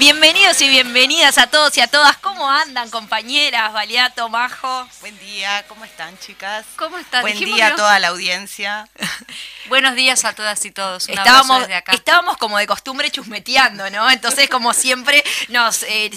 Bienvenidos y bienvenidas a todos y a todas. ¿Cómo andan, compañeras? Valiato, Majo. Buen día, ¿cómo están, chicas? ¿Cómo están? Buen día a toda la audiencia. Buenos días a todas y todos. Un estábamos, acá. estábamos como de costumbre chusmeteando, ¿no? Entonces, como siempre, nos eh,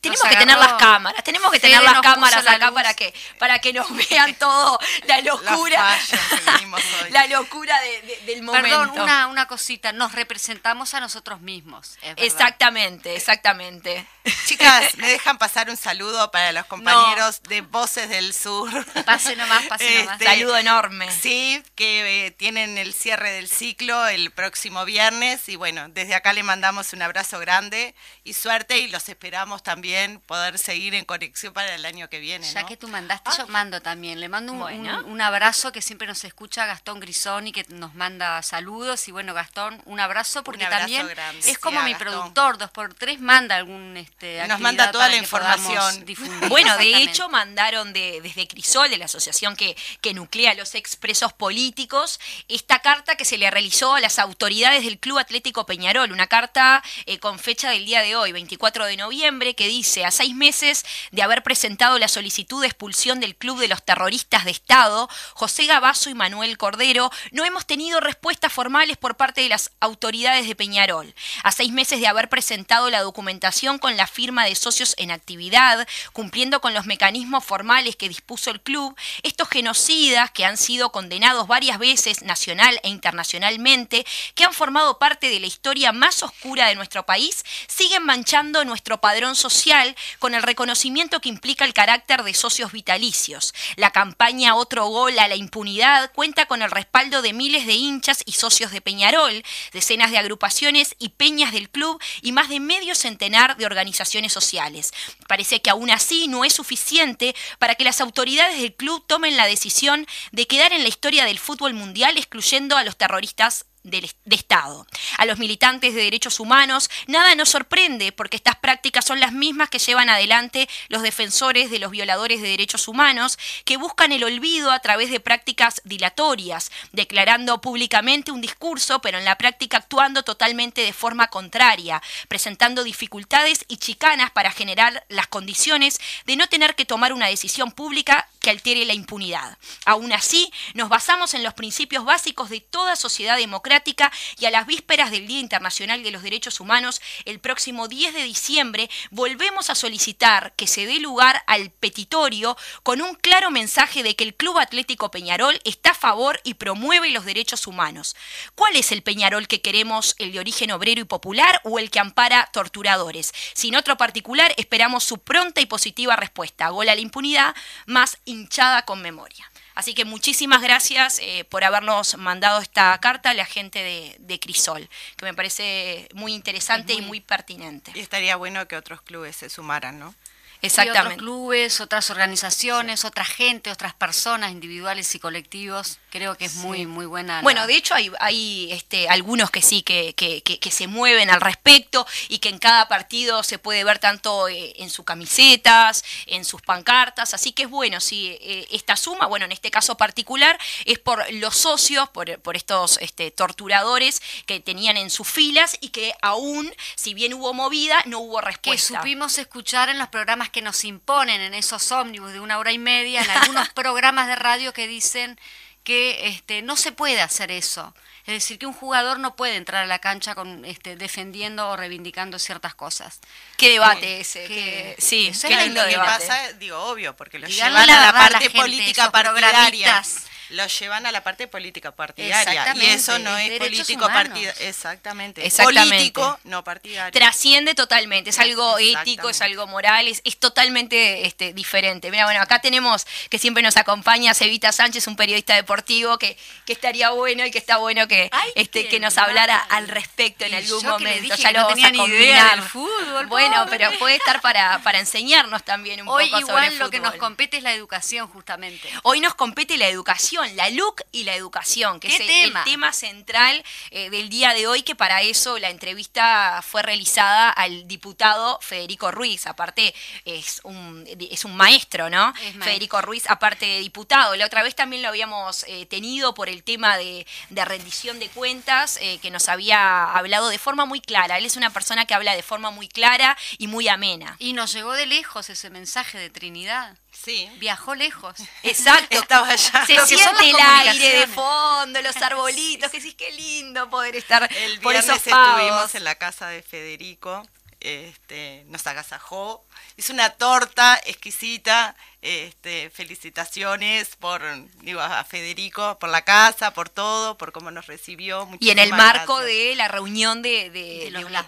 tenemos que tener las cámaras, tenemos que tener las cámaras acá para que para que nos vean todo la locura, la, locura del momento. Perdón, una, una cosita, nos representamos a nosotros mismos. exactamente, exactamente. Chicas, me dejan pasar un saludo para los compañeros de Voces del Sur. Pase nomás, pase nomás. Este, saludo enorme. Sí, que eh, tienen el cierre del ciclo el próximo viernes y bueno, desde acá le mandamos un abrazo grande y suerte y los esperamos también poder seguir en conexión para el año que viene. Ya que tú mandaste, yo mando también. Le mando un, abrazo que siempre nos escucha Gastón Grisoni, que nos manda saludos. Y bueno, Gastón, un abrazo porque también es como mi productor, dos por tres manda algún. Este, nos manda toda la información. Bueno, de hecho, mandaron de, desde Crisol, de la asociación que, que nuclea los expresos políticos, esta carta que se le realizó a las autoridades del Club Atlético Peñarol, una carta eh, con fecha del día de hoy, 24 de noviembre, que dice dice, a seis meses de haber presentado la solicitud de expulsión del Club de los Terroristas de Estado, José Gabazo y Manuel Cordero, no hemos tenido respuestas formales por parte de las autoridades de Peñarol. A seis meses de haber presentado la documentación con la firma de socios en actividad, cumpliendo con los mecanismos formales que dispuso el club, estos genocidas que han sido condenados varias veces nacional e internacionalmente, que han formado parte de la historia más oscura de nuestro país, siguen manchando nuestro padrón social con el reconocimiento que implica el carácter de socios vitalicios. La campaña Otro Gol a la Impunidad cuenta con el respaldo de miles de hinchas y socios de Peñarol, decenas de agrupaciones y peñas del club y más de medio centenar de organizaciones sociales. Parece que aún así no es suficiente para que las autoridades del club tomen la decisión de quedar en la historia del fútbol mundial excluyendo a los terroristas de, Estado. A los militantes de derechos humanos nada nos sorprende porque estas prácticas son las mismas que llevan adelante los defensores de los violadores de derechos humanos que buscan el olvido a través de prácticas dilatorias, declarando públicamente un discurso pero en la práctica actuando totalmente de forma contraria, presentando dificultades y chicanas para generar las condiciones de no tener que tomar una decisión pública que altere la impunidad. Aún así, nos basamos en los principios básicos de toda sociedad democrática y a las vísperas del Día Internacional de los Derechos Humanos, el próximo 10 de diciembre, volvemos a solicitar que se dé lugar al petitorio con un claro mensaje de que el Club Atlético Peñarol está a favor y promueve los derechos humanos. ¿Cuál es el Peñarol que queremos, el de origen obrero y popular o el que ampara torturadores? Sin otro particular, esperamos su pronta y positiva respuesta. Gol a la impunidad, más hinchada con memoria. Así que muchísimas gracias eh, por habernos mandado esta carta a la gente de, Crisol, que me parece muy interesante y muy pertinente. Y estaría bueno que otros clubes se sumaran, ¿no? Exactamente. otros clubes, otras organizaciones, otra gente, otras personas individuales y colectivos. Creo que es muy, muy buena. Bueno, de hecho hay, hay este, algunos que sí, que, que, que, se mueven al respecto y que en cada partido se puede ver tanto eh, en sus camisetas, en sus pancartas. Así que es bueno, sí, eh, esta suma, bueno, en este caso particular, es por los socios, por, por estos este, torturadores que tenían en sus filas y que aún, si bien hubo movida, no hubo respuesta. Que supimos escuchar en los programas que nos imponen en esos ómnibus de una hora y media, en algunos programas de radio que dicen que este, no se puede hacer eso. Es decir, que un jugador no puede entrar a la cancha con, este, defendiendo o reivindicando ciertas cosas. Qué debate ese. sí, qué lindo debate. pasa, digo, obvio, porque lo llevan a la parte política partidaria lo llevan a la parte política partidaria. Y eso no es político partidario. Exactamente. Político, no partidario. Trasciende totalmente. Es algo ético, es algo moral, es, totalmente este, diferente. Mira, bueno, acá tenemos que siempre nos acompaña Cevita Sánchez, un periodista deportivo que, que estaría bueno y que está bueno que, este, que nos hablara al respecto en algún momento. ya lo no tenía ni idea del fútbol. Bueno, pero puede estar para, para enseñarnos también un Hoy poco igual lo que nos compete es la educación, justamente. Hoy nos compete la educación educación, la LUC y la educación, que es el tema central eh, del día de hoy, que para eso la entrevista fue realizada al diputado Federico Ruiz, aparte es un, es un maestro, ¿no? Federico Ruiz, aparte de diputado. La otra vez también lo habíamos eh, tenido por el tema de, rendición de cuentas, eh, que nos había hablado de forma muy clara. Él es una persona que habla de forma muy clara y muy amena. Y nos llegó de lejos ese mensaje de Trinidad. Sí. Viajó lejos. Exacto. Estaba allá. Se siente el aire de fondo, los arbolitos, que sí, qué lindo poder estar el por esos estuvimos en la casa de Federico, este, nos agasajó, hizo una torta exquisita, este, felicitaciones por digo, a Federico, por la casa, por todo, por cómo nos recibió. Y en el marco de la reunión de, de, unidad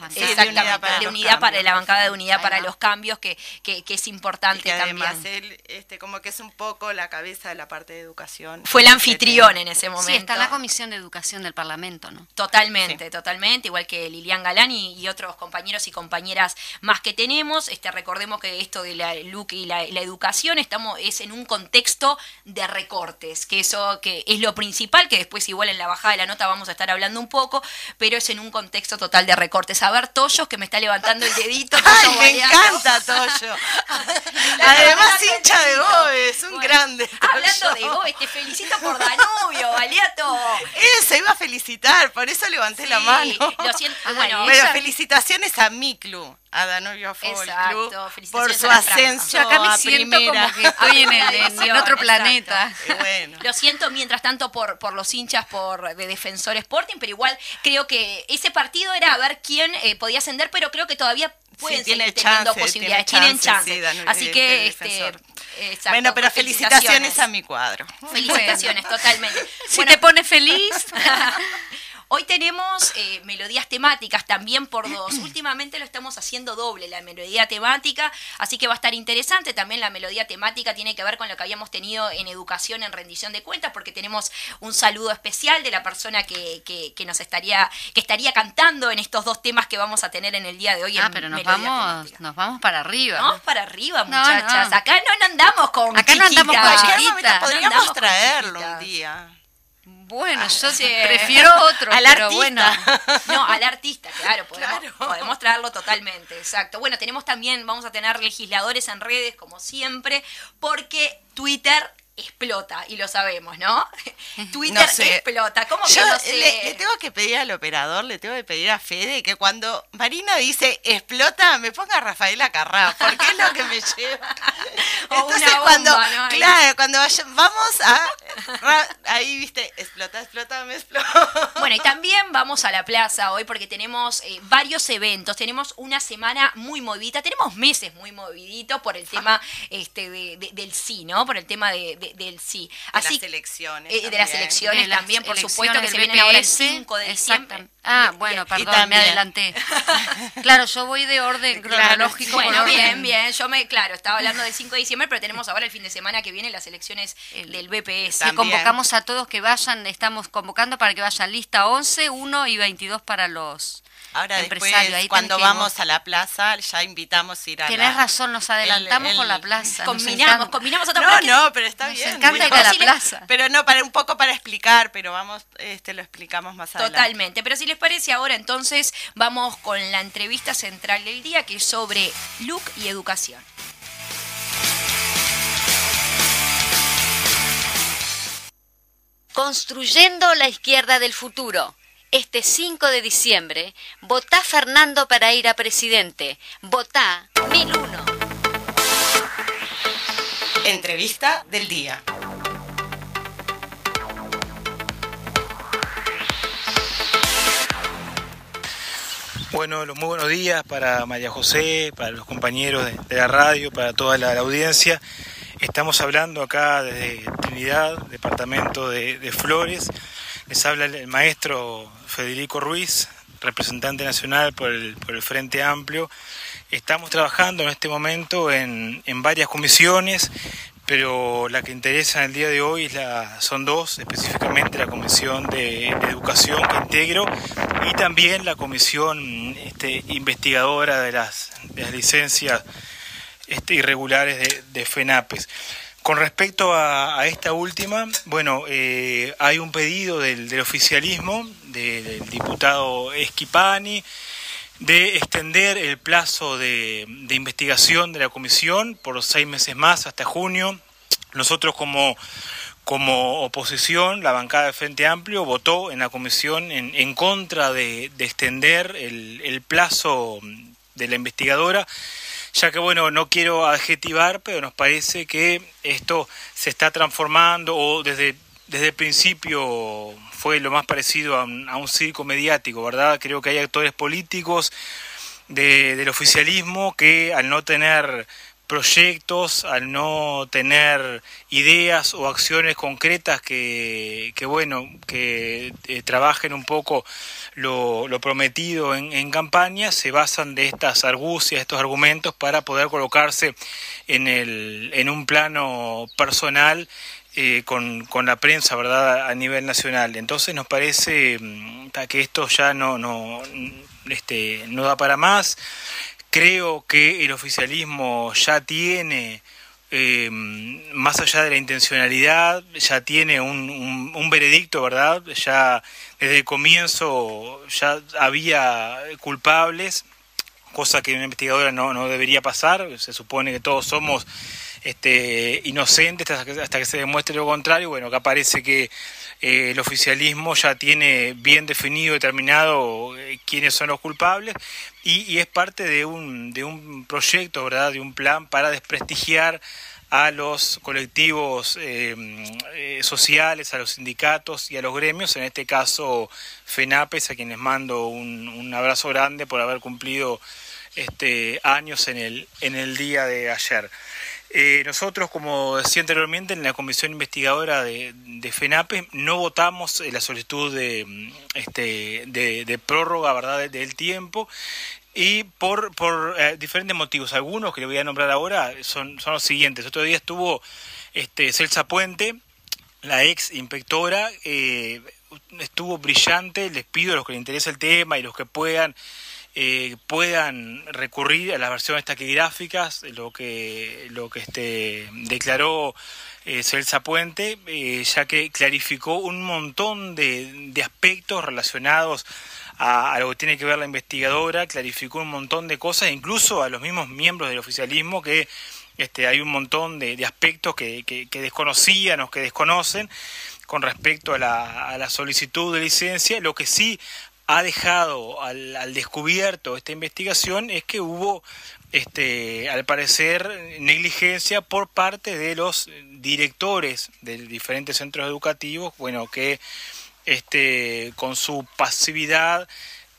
para, la bancada de unidad para los cambios, que, que, es importante y además también. él este, como que es un poco la cabeza de la parte de educación. Fue el anfitrión en ese momento. Sí, está la Comisión de Educación del Parlamento, ¿no? Totalmente, totalmente, igual que Lilian Galán y, otros compañeros y compañeras más que tenemos. Este, recordemos que esto de la LUC y la, la educación estamos, es en un contexto de recortes, que eso que es lo principal, que después igual en la bajada de la nota vamos a estar hablando un poco, pero es en un contexto total de recortes. A ver, Toyo, que me está levantando el dedito. Ay, me encanta Toyo. Además, hincha de Boe, es un grande. Hablando de Boe, te felicito por Danubio, Aliato. se iba a felicitar, por eso levanté la mano. Lo siento, bueno, pero felicitaciones a mi club a Danubio Fútbol Club por su ascenso Yo acá me siento como que estoy en, el, otro planeta. Lo siento mientras tanto por, por los hinchas por de Defensor Sporting, pero igual creo que ese partido era a ver quién eh, podía ascender, pero creo que todavía pueden seguir teniendo posibilidades, tienen chance. Así que este, bueno, pero felicitaciones. a mi cuadro. Felicitaciones, totalmente. Si te pone feliz. Hoy tenemos eh, melodías temáticas también por dos. Últimamente lo estamos haciendo doble, la melodía temática, así que va a estar interesante. También la melodía temática tiene que ver con lo que habíamos tenido en educación, en rendición de cuentas, porque tenemos un saludo especial de la persona que, que, nos estaría, que estaría cantando en estos dos temas que vamos a tener en el día de hoy. Ah, pero nos vamos, nos vamos para arriba. Vamos para arriba, muchachas. Acá no andamos con Acá no andamos con Podríamos traerlo un día. Bueno, yo prefiero otro, al pero artista. bueno. No, al artista, claro podemos, podemos traerlo totalmente, exacto. Bueno, tenemos también, vamos a tener legisladores en redes, como siempre, porque Twitter explota, y lo sabemos, ¿no? Twitter explota. ¿Cómo que no sé? Le, tengo que pedir al operador, le tengo que pedir a Fede que cuando Marina dice explota, me ponga a Rafaela Carrá, porque es lo que me lleva. Entonces cuando, claro, cuando vamos a ahí viste, explota, explota, me explota. Bueno, y también vamos a la plaza hoy porque tenemos eh, varios eventos, tenemos una semana muy movidita, tenemos meses muy moviditos por el tema este del sí, ¿no? Por el tema de del sí. Así, de las elecciones. Eh, de las elecciones también, por supuesto, que se vienen ahora el 5 de diciembre. Ah, bueno, perdón, me adelanté. claro, yo voy de orden cronológico. Bueno, bien, bien. Yo me, claro, estaba hablando del 5 de diciembre, pero tenemos ahora el fin de semana que viene las elecciones del BPS. Que convocamos a todos que vayan, estamos convocando para que vayan lista 11, 1 y 22 para los Ahora después, cuando vamos a la plaza, ya invitamos a ir a Tenés razón, nos adelantamos con la plaza. Combinamos, combinamos otra No, no, pero está bien. Encanta ir a la plaza. Pero no, para un poco para explicar, pero vamos, este lo explicamos más adelante. Totalmente, pero si les parece ahora, entonces vamos con la entrevista central del día, que es sobre look y educación. Construyendo la izquierda del futuro este 5 de diciembre, votá Fernando para ir a presidente. Votá 1001. Entrevista del día. Bueno, muy buenos días para María José, para los compañeros de, la radio, para toda la, audiencia. Estamos hablando acá desde Trinidad, departamento de Flores, les habla el maestro Federico Ruiz, representante nacional por el, Frente Amplio. Estamos trabajando en este momento en, varias comisiones, pero la que interesa en el día de hoy la, son dos, específicamente la Comisión de, Educación que integro y también la Comisión este, Investigadora de las, licencias este, irregulares de, de FENAPES. Con respecto a, esta última, bueno, eh, hay un pedido del, oficialismo, del diputado Esquipani, de extender el plazo de, investigación de la comisión por seis meses más hasta junio. Nosotros como, como oposición, la bancada de Frente Amplio votó en la comisión en, en contra de, extender el plazo de la investigadora ya que bueno, no quiero adjetivar, pero nos parece que esto se está transformando o desde, desde el principio fue lo más parecido a un, a un circo mediático, ¿verdad? Creo que hay actores políticos de, del oficialismo que al no tener proyectos, al no tener ideas o acciones concretas que, bueno, que eh, trabajen un poco lo, lo prometido en, en, campaña, se basan de estas argucias, estos argumentos para poder colocarse en, el, en un plano personal eh, con, con, la prensa, ¿verdad?, a nivel nacional. Entonces nos parece mm, que esto ya no, no, este, no da para más. Creo que el oficialismo ya tiene, eh, más allá de la intencionalidad, ya tiene un, un, veredicto, ¿verdad? Ya desde el comienzo ya había culpables, cosa que una investigadora no, no debería pasar. Se supone que todos somos este, inocentes hasta que, hasta que se demuestre lo contrario. Bueno, acá parece que eh, el oficialismo ya tiene bien definido, determinado eh, quiénes son los culpables y, es parte de un, de un proyecto, ¿verdad? de un plan para desprestigiar a los colectivos eh, sociales, a los sindicatos y a los gremios, en este caso FENAPES, a quienes mando un, un abrazo grande por haber cumplido este, años en el, en el día de ayer. Eh, nosotros, como decía anteriormente, en la comisión investigadora de, FENAPE no votamos la solicitud de, mm, este, de, prórroga ¿verdad? del tiempo y por, eh, diferentes motivos. Algunos que le voy a nombrar ahora son, son los siguientes. Otro día estuvo este, Celsa Puente, la ex inspectora, eh, estuvo brillante. Les pido a los que les interesa el tema y los que puedan eh, puedan recurrir a las versiones taquigráficas, lo que, lo que este, declaró eh, Celsa Puente, eh, ya que clarificó un montón de, de aspectos relacionados a, lo que tiene que ver la investigadora, clarificó un montón de cosas, incluso a los mismos miembros del oficialismo que este, hay un montón de, de aspectos que, que, que, desconocían o que desconocen con respecto a la, a la solicitud de licencia. Lo que sí ha dejado al, descubierto esta investigación es que hubo, este, al parecer, negligencia por parte de los directores de diferentes centros educativos, bueno, que este, con su pasividad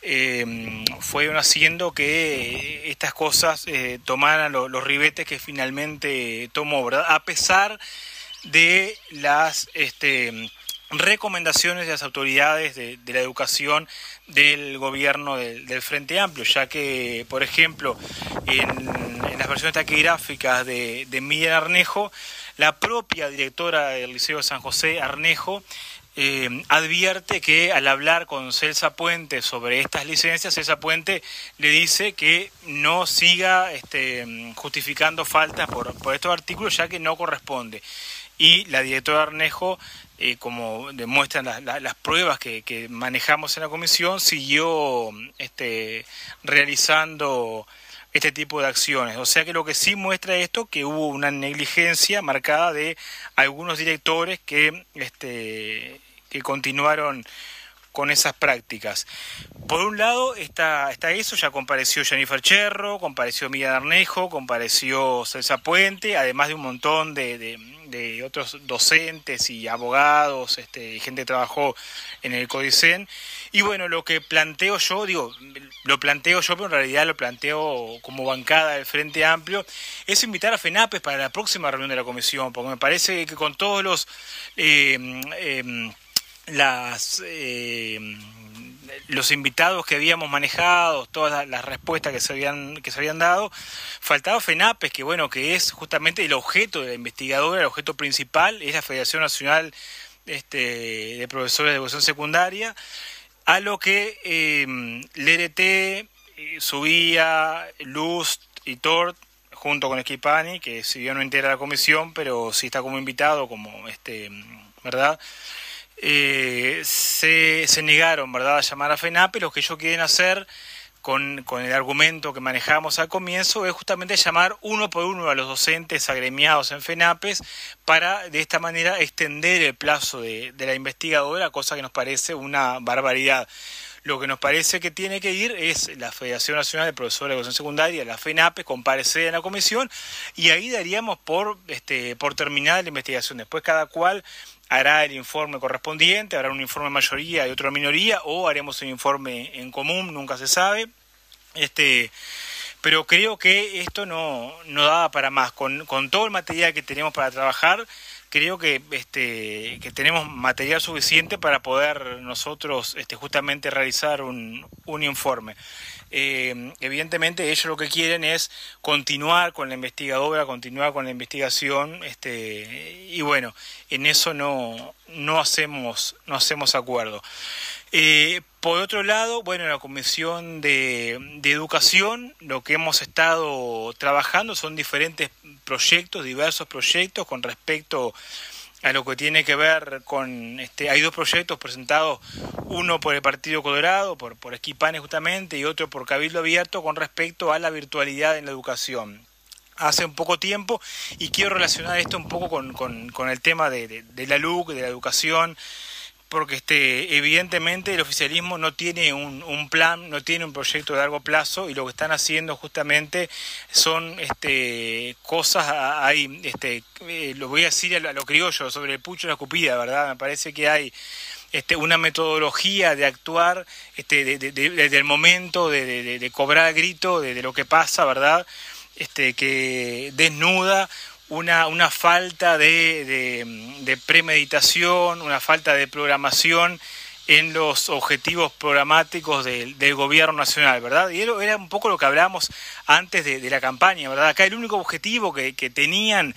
eh, fueron haciendo que estas cosas eh, tomaran los ribetes que finalmente tomó, ¿verdad? A pesar de las este, recomendaciones de las autoridades de, la educación del gobierno del, Frente Amplio, ya que, por ejemplo, en, las versiones taquigráficas de, Miguel Arnejo, la propia directora del Liceo de San José, Arnejo, eh, advierte que al hablar con Celsa Puente sobre estas licencias, Celsa Puente le dice que no siga este, justificando faltas por estos artículos, ya que no corresponde. Y la directora Arnejo eh, como demuestran las pruebas que, manejamos en la comisión, siguió este, realizando este tipo de acciones. O sea que lo que sí muestra esto, que hubo una negligencia marcada de algunos directores que, este, que continuaron con esas prácticas. Por un lado está, está eso, ya compareció Jennifer Cherro, compareció Miguel Arnejo, compareció Celsa Puente, además de un montón de, de, otros docentes y abogados, este, gente que trabajó en el Codicen. Y bueno, lo que planteo yo, digo, lo planteo yo, pero en realidad lo planteo como bancada del Frente Amplio, es invitar a FENAPES para la próxima reunión de la comisión, porque me parece que con todos los... Eh, em, las eh, los invitados que habíamos manejado, todas las respuestas que se habían que se habían dado, faltaba FENAPES, que bueno, que es justamente el objeto de la investigadora, el objeto principal, es la Federación Nacional este, de Profesores de Educación Secundaria, a lo que eh, LRT, Subía, Luz y Tort junto con Esquipani, que si bien no integra la comisión, pero sí está como invitado, como este, ¿verdad? Eh, se, se, negaron, ¿verdad?, a llamar a FENAPE, lo que ellos quieren hacer con, con, el argumento que manejamos al comienzo es justamente llamar uno por uno a los docentes agremiados en FENAPES para de esta manera extender el plazo de, de la investigadora, cosa que nos parece una barbaridad. Lo que nos parece que tiene que ir es la Federación Nacional de Profesores de Educación Secundaria, la FENAPES, comparecer en la comisión y ahí daríamos por, este, por terminada la investigación. Después cada cual hará el informe correspondiente, habrá un informe mayoría y otro minoría, o haremos un informe en común, nunca se sabe. Este, pero creo que esto no, no da para más. Con, con todo el material que tenemos para trabajar, creo que, este, que tenemos material suficiente para poder nosotros este, justamente realizar un, un informe. Eh, evidentemente ellos lo que quieren es continuar con la investigadora, continuar con la investigación, este, y bueno, en eso no, no, hacemos, no hacemos acuerdo. Eh, por otro lado, bueno, en la Comisión de, Educación lo que hemos estado trabajando son diferentes proyectos, diversos proyectos con respecto a lo que tiene que ver con, este, hay dos proyectos presentados, uno por el Partido Colorado, por, por Esquipane justamente, y otro por Cabildo Abierto con respecto a la virtualidad en la educación. Hace un poco tiempo, y quiero relacionar esto un poco con, el tema de la LUC, de la educación, porque este, evidentemente el oficialismo no tiene un, un, plan, no tiene un proyecto de largo plazo y lo que están haciendo justamente son este, cosas ahí, este, eh, lo voy a decir a lo, criollo, sobre el pucho y la escupida, ¿verdad? Me parece que hay este, una metodología de actuar este, desde el momento de, de cobrar grito de, lo que pasa, ¿verdad? Este, que desnuda una, una falta de, premeditación, una falta de programación en los objetivos programáticos del, gobierno nacional, ¿verdad? Y era un poco lo que hablábamos antes de, la campaña, ¿verdad? Acá el único objetivo que tenían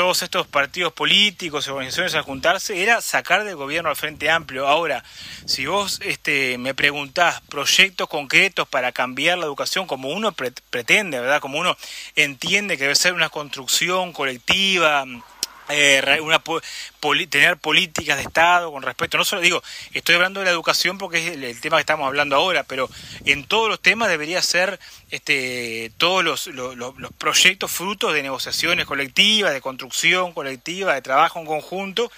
todos estos partidos políticos y organizaciones a juntarse era sacar del gobierno al Frente Amplio. Ahora, si vos este, me preguntás proyectos concretos para cambiar la educación como uno pretende, ¿verdad? Como uno entiende que debe ser una construcción colectiva, eh, una, tener políticas de Estado con respecto, no solo digo, estoy hablando de la educación porque es el, tema que estamos hablando ahora, pero en todos los temas debería ser este, todos los, los, los proyectos frutos de negociaciones colectivas, de construcción colectiva, de trabajo en conjunto,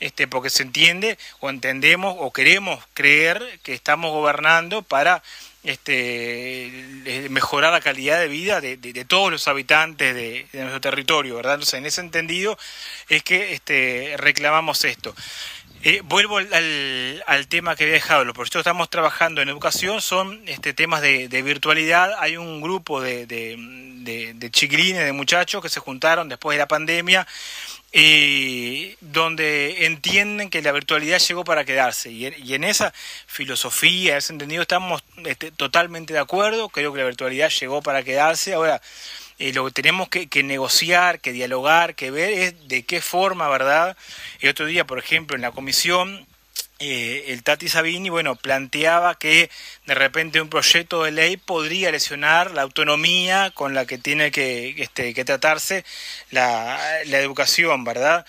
este, porque se entiende o entendemos o queremos creer que estamos gobernando para este, mejorar la calidad de vida de, todos los habitantes de, nuestro territorio, ¿verdad? Entonces, en ese entendido es que este, reclamamos esto. Eh, vuelvo al, tema que había dejado. Los proyectos que estamos trabajando en educación son este, temas de, virtualidad. Hay un grupo de, de, de chiquilines, de muchachos que se juntaron después de la pandemia y donde entienden que la virtualidad llegó para quedarse. Y, en esa filosofía, en ese entendido, estamos este, totalmente de acuerdo. Creo que la virtualidad llegó para quedarse. Ahora, eh, lo que tenemos que, que, negociar, que dialogar, que ver es de qué forma, ¿verdad? El otro día, por ejemplo, en la comisión eh, el Tati Sabini, bueno, planteaba que de repente un proyecto de ley podría lesionar la autonomía con la que tiene que, este, que tratarse la, la educación, ¿verdad?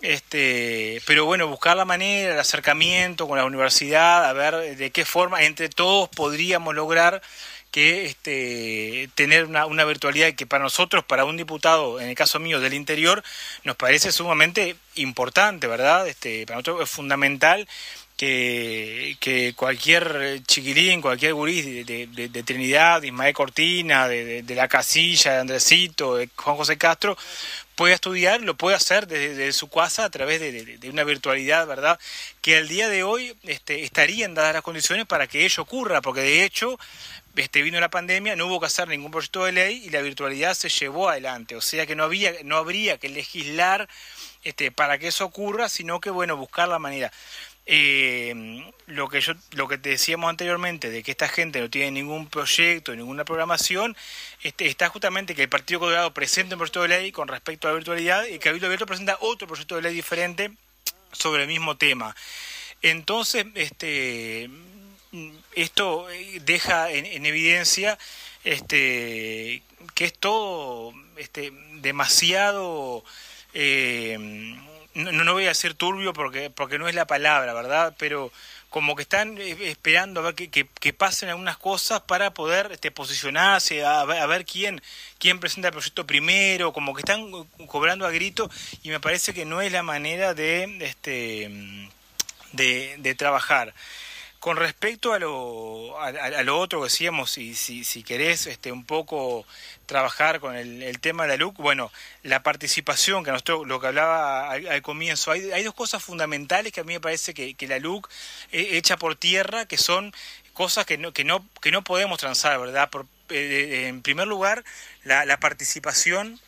Este, pero bueno, buscar la manera, el acercamiento con la universidad, a ver de qué forma entre todos podríamos lograr que este, tener una, virtualidad que para nosotros, para un diputado, en el caso mío del interior, nos parece sumamente importante, ¿verdad? Este, para nosotros es fundamental que, cualquier chiquilín, cualquier gurí de, de, Trinidad, de Ismael Cortina, de, de, La Casilla, de Andresito, de Juan José Castro, pueda estudiar, lo puede hacer desde, su casa a través de, una virtualidad, ¿verdad? Que al día de hoy este, estarían dadas las condiciones para que ello ocurra, porque de hecho este, vino la pandemia, no hubo que hacer ningún proyecto de ley y la virtualidad se llevó adelante. O sea que no, había, no habría que legislar este, para que eso ocurra, sino que, bueno, buscar la manera. Eh, lo que yo lo que te decíamos anteriormente de que esta gente no tiene ningún proyecto ninguna programación este, está justamente que el Partido Colorado presenta un proyecto de ley con respecto a la virtualidad y que Cabildo Abierto presenta otro proyecto de ley diferente sobre el mismo tema entonces este esto eh, deja en, evidencia este, que es todo este, demasiado... Eh, no, no, voy a decir turbio porque, porque no es la palabra, ¿verdad? Pero como que están eh, esperando a ver que, que, pasen algunas cosas para poder este, posicionarse, a ver, quién, quién presenta el proyecto primero, como que están cobrando a grito y me parece que no es la manera de, este, de, de trabajar. Con respecto a lo, a, lo otro que decíamos, si, si, si querés este, un poco trabajar con el, tema de la LUC, bueno, la participación, que nosotros, lo que hablaba al, comienzo, hay, hay, dos cosas fundamentales que a mí me parece que, la LUC echa por tierra, que son cosas que no, que no, que no podemos transar, ¿verdad? Por, eh, en primer lugar, la, la participación,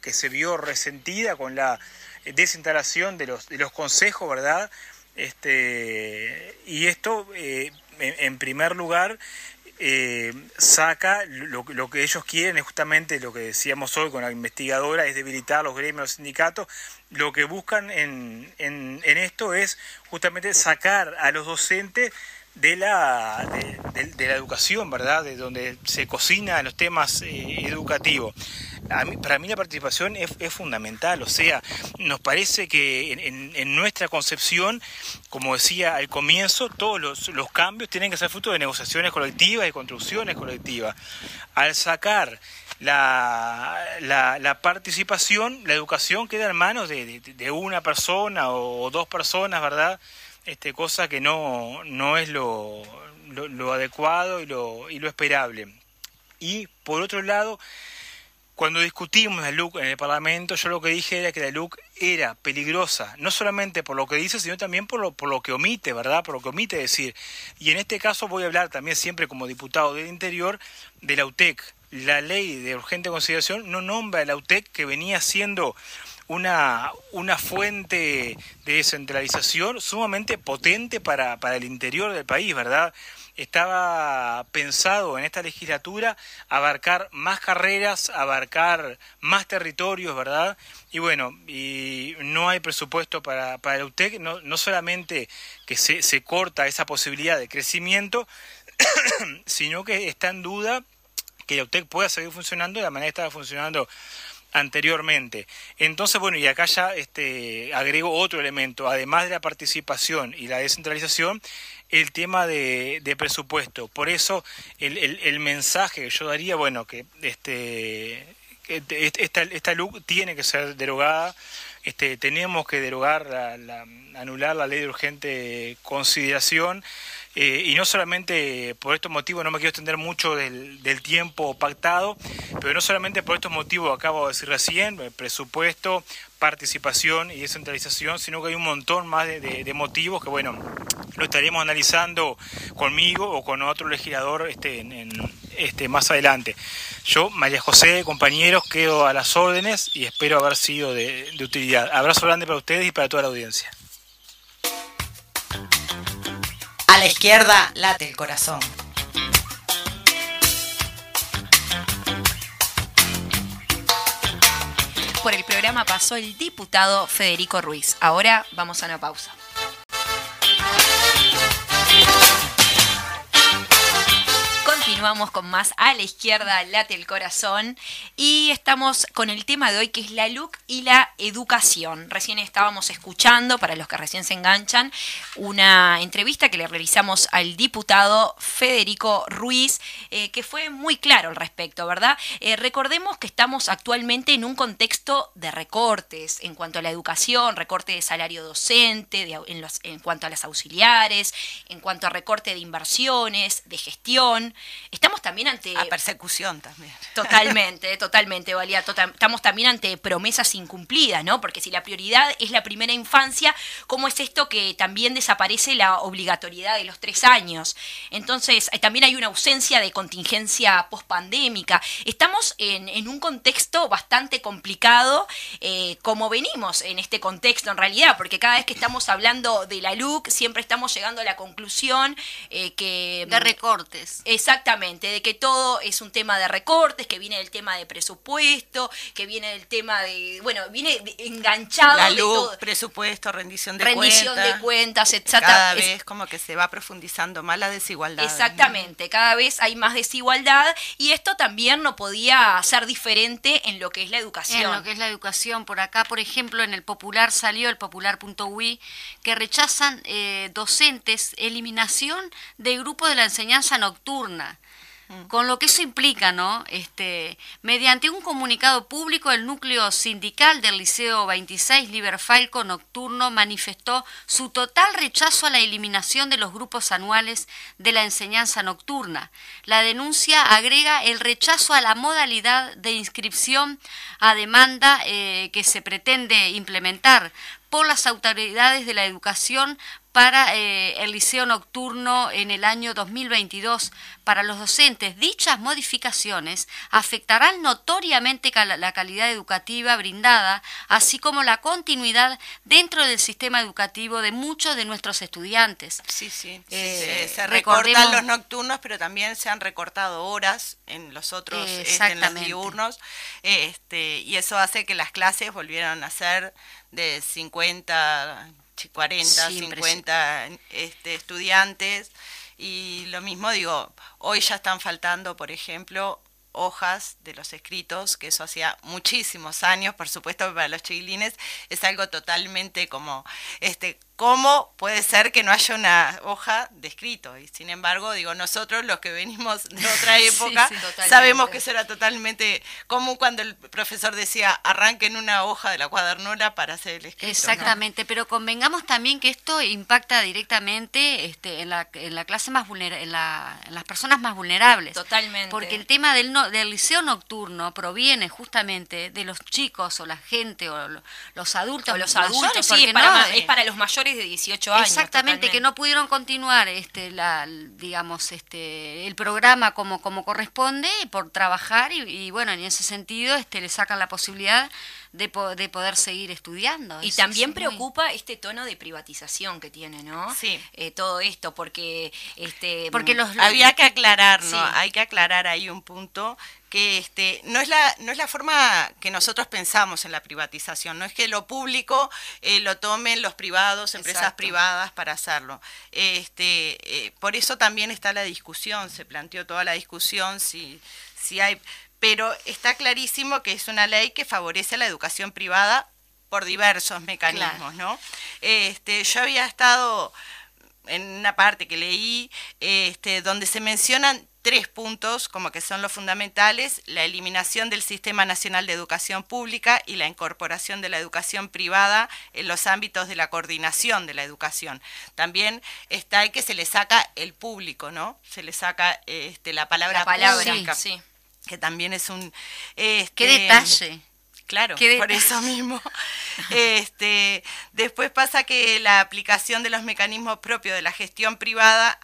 que se vio resentida con la desinstalación de los, de los consejos, ¿verdad? Este, y esto, eh, en, primer lugar, eh, saca lo, que ellos quieren, es justamente lo que decíamos hoy con la investigadora, es debilitar los gremios, los sindicatos. Lo que buscan en, en, en esto es justamente sacar a los docentes de la, de, la educación, ¿verdad? De donde se cocina los temas eh, educativos para mí la participación es, fundamental, o sea, nos parece que en, nuestra concepción, como decía al comienzo, todos los, cambios tienen que ser fruto de negociaciones colectivas y construcciones colectivas. Al sacar la, la, participación, la educación queda en manos de, una persona o dos personas, ¿verdad? Este, cosa que no, no es lo, lo, adecuado y lo, y lo esperable. Y por otro lado, cuando discutimos la LUC en el Parlamento, yo lo que dije era que la LUC era peligrosa, no solamente por lo que dice, sino también por lo, por lo que omite, ¿verdad? Por lo que omite decir. Y en este caso voy a hablar también siempre como diputado del Interior de la UTEC. La ley de urgente consideración no nombra a la UTEC que venía siendo una, una fuente de descentralización sumamente potente para, para el interior del país, ¿verdad? estaba pensado en esta legislatura abarcar más carreras, abarcar más territorios, ¿verdad? Y bueno, y no hay presupuesto para, para el UTEC, no, no solamente que se, se corta esa posibilidad de crecimiento, sino que está en duda que la UTEC pueda seguir funcionando de la manera que estaba funcionando anteriormente. Entonces, bueno, y acá ya este, agrego otro elemento, además de la participación y la descentralización, el tema de, presupuesto. Por eso el, el, mensaje que yo daría, bueno, que este, esta, esta luz tiene que ser derogada, este, tenemos que derogar, la, anular la ley de urgente consideración. Eh, y no solamente por estos motivos, no me quiero extender mucho del, del, tiempo pactado, pero no solamente por estos motivos, acabo de decir recién, presupuesto, participación y descentralización, sino que hay un montón más de, motivos que, bueno, lo estaríamos analizando conmigo o con otro legislador este, en, este, más adelante. Yo, María José, compañeros, quedo a las órdenes y espero haber sido de, de utilidad. Abrazo grande para ustedes y para toda la audiencia. A la izquierda late el corazón. por el programa pasó el diputado Federico Ruiz. Ahora vamos a una pausa. Continuamos con más a la izquierda, late el corazón. Y estamos con el tema de hoy que es la LUC y la educación. Recién estábamos escuchando, para los que recién se enganchan, una entrevista que le realizamos al diputado Federico Ruiz, eh, que fue muy claro al respecto, ¿verdad? Eh, recordemos que estamos actualmente en un contexto de recortes en cuanto a la educación, recorte de salario docente, en, en cuanto a las auxiliares, en cuanto a recorte de inversiones, de gestión estamos también ante... A persecución también. Totalmente, totalmente, Valía. Tota-, estamos también ante promesas incumplidas, ¿no? Porque si la prioridad es la primera infancia, ¿cómo es esto que también desaparece la obligatoriedad de los tres años? Entonces, eh, también hay una ausencia de contingencia pospandémica. Estamos en, un contexto bastante complicado, eh, como venimos en este contexto en realidad, porque cada vez que estamos hablando de la LUC, siempre estamos llegando a la conclusión eh, que... De recortes. Exactamente Exactamente, de que todo es un tema de recortes, que viene del tema de presupuesto, que viene del tema de, bueno, viene enganchado La luz, presupuesto, rendición de rendición de cuentas, etc. Cada vez como que se va profundizando más la desigualdad. Exactamente, cada vez hay más desigualdad y esto también no podía ser diferente en lo que es la educación. En lo que es la educación, por acá, por ejemplo, en el Popular salió el popular.ui que rechazan eh, docentes eliminación de grupo de la enseñanza nocturna. Con lo que eso implica, ¿no? Este, mediante un comunicado público, el núcleo sindical del Liceo 26, Liberfalco Nocturno, manifestó su total rechazo a la eliminación de los grupos anuales de la enseñanza nocturna. La denuncia agrega el rechazo a la modalidad de inscripción a demanda eh, que se pretende implementar por las autoridades de la educación para eh, el liceo nocturno en el año 2022 para los docentes. Dichas modificaciones afectarán notoriamente la calidad educativa brindada, así como la continuidad dentro del sistema educativo de muchos de nuestros estudiantes. Sí, sí. Eh, se, recortan los nocturnos, pero también se han recortado horas en los otros, este, en los diurnos, este, y eso hace que las clases volvieran a ser de 50 40, 50 este, estudiantes. Y lo mismo digo, hoy ya están faltando, por ejemplo, hojas de los escritos, que eso hacía muchísimos años, por supuesto para los chiquilines es algo totalmente como este ¿Cómo puede ser que no haya una hoja de escrito? Y sin embargo, digo, nosotros los que venimos de otra época sabemos que eso era totalmente común cuando el profesor decía arranquen una hoja de la cuadernura para hacer el escrito. Exactamente, pero convengamos también que esto impacta directamente este, en, la, en la clase más vulnerable, en, las personas más vulnerables. Totalmente. Porque el tema del, del liceo nocturno proviene justamente de los chicos o la gente o los adultos. O los adultos, sí, es para, es para los mayores de 18 años. Exactamente, que no pudieron continuar este la digamos este el programa como como corresponde por trabajar y, bueno, en ese sentido este le sacan la posibilidad de, de poder seguir estudiando. Y también preocupa este tono de privatización que tiene, ¿no? Sí. Eh, todo esto, porque... este Porque los, Había que aclarar, ¿no? Hay que aclarar ahí un punto que este, no, es la, no es la forma que nosotros pensamos en la privatización, no es que lo público eh, lo tomen los privados, empresas privadas para hacerlo. Este, eh, por eso también está la discusión, se planteó toda la discusión si, si hay, pero está clarísimo que es una ley que favorece la educación privada por diversos mecanismos, ¿no? Este, yo había estado en una parte que leí este, donde se mencionan tres puntos como que son los fundamentales, la eliminación del Sistema Nacional de Educación Pública y la incorporación de la educación privada en los ámbitos de la coordinación de la educación. También está el que se le saca el público, ¿no? Se le saca este, la palabra, pública, sí, que también es un... Este, ¡Qué detalle! Claro, por eso mismo. este, después pasa que la aplicación de los mecanismos propios de la gestión privada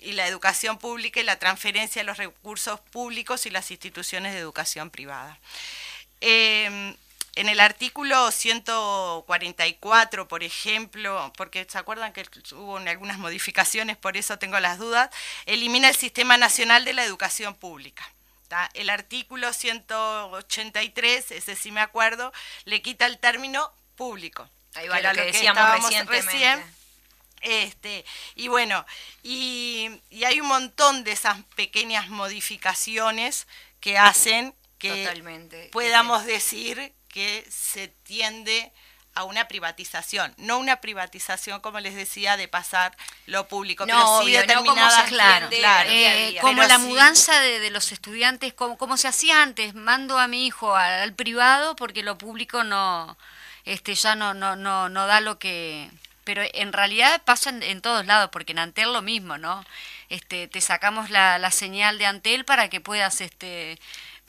y la educación pública y la transferencia de los recursos públicos y las instituciones de educación privada. Em, en el artículo 144, por ejemplo, porque se acuerdan que hubo algunas modificaciones, por eso tengo las dudas, elimina el Sistema Nacional de la Educación Pública. El artículo 183, ese sí me acuerdo, le quita el término público. Ahí va lo que, decíamos recién este, y bueno, y, hay un montón de esas pequeñas modificaciones que hacen que podamos decir que se tiende a una privatización, no una privatización, como les decía, de pasar lo público, pero sí determinadas, claro, claro, eh, como la mudanza de, los estudiantes, como, como se hacía antes, mando a mi hijo al, privado porque lo público no, este, ya no, no, no, no da lo que pero en realidad pasa en, todos lados, porque en Antel lo mismo, ¿no? Este, te sacamos la, la, señal de Antel para que puedas este,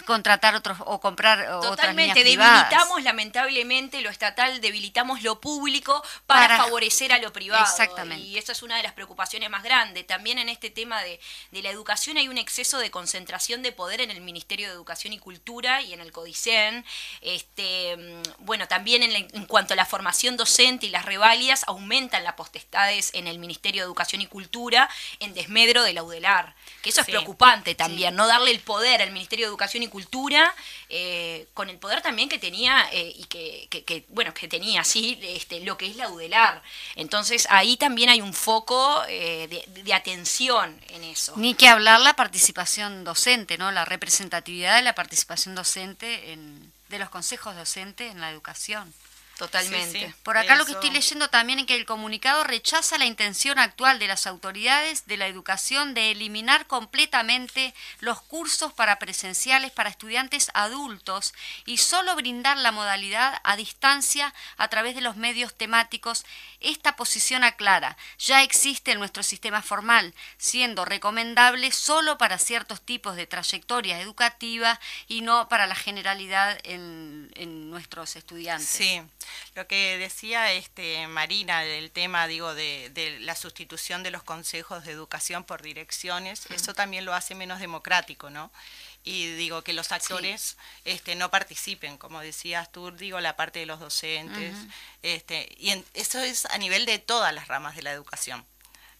contratar otros o comprar Totalmente, debilitamos lamentablemente lo estatal, debilitamos lo público para, favorecer a lo privado. Exactamente. Y esa es una de las preocupaciones más grandes. También en este tema de, la educación hay un exceso de concentración de poder en el Ministerio de Educación y Cultura y en el CODICEN. Este, mm, bueno, también en, en cuanto a la formación docente y las revalias, aumentan las potestades en el Ministerio de Educación y Cultura en desmedro de la UDELAR. Que eso es preocupante también, no darle el poder al Ministerio de Educación y Cultura eh, con el poder también que tenía eh, y que, bueno, que tenía, sí, este, lo que es la UDELAR. Entonces ahí también hay un foco eh, de, atención en eso. Ni que hablar la participación docente, ¿no? La representatividad de la participación docente en, de los consejos docentes en la educación. Totalmente. Por acá lo que estoy leyendo también es que el comunicado rechaza la intención actual de las autoridades de la educación de eliminar completamente los cursos para presenciales para estudiantes adultos y solo brindar la modalidad a distancia a través de los medios temáticos. Esta posición aclara, ya existe en nuestro sistema formal, siendo recomendable solo para ciertos tipos de trayectoria educativa y no para la generalidad en, en nuestros estudiantes. Sí. Lo que decía este Marina del tema, digo, de, la sustitución de los consejos de educación por direcciones, eso también lo hace menos democrático, ¿no? y digo que los actores este, no participen, como decías tú, digo la parte de los docentes, este, y eso es a nivel de todas las ramas de la educación,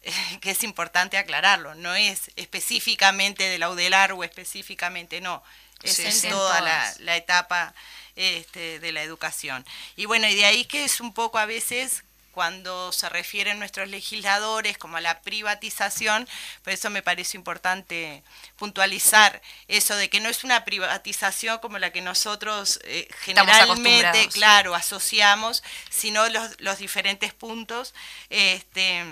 que es importante aclararlo, no es específicamente de la UDELAR o específicamente no, es en toda la, la, etapa este, de la educación. Y bueno, y de ahí que es un poco a veces cuando se refieren nuestros legisladores como a la privatización, por eso me parece importante puntualizar eso de que no es una privatización como la que nosotros eh, generalmente, claro, asociamos, sino los, los diferentes puntos este,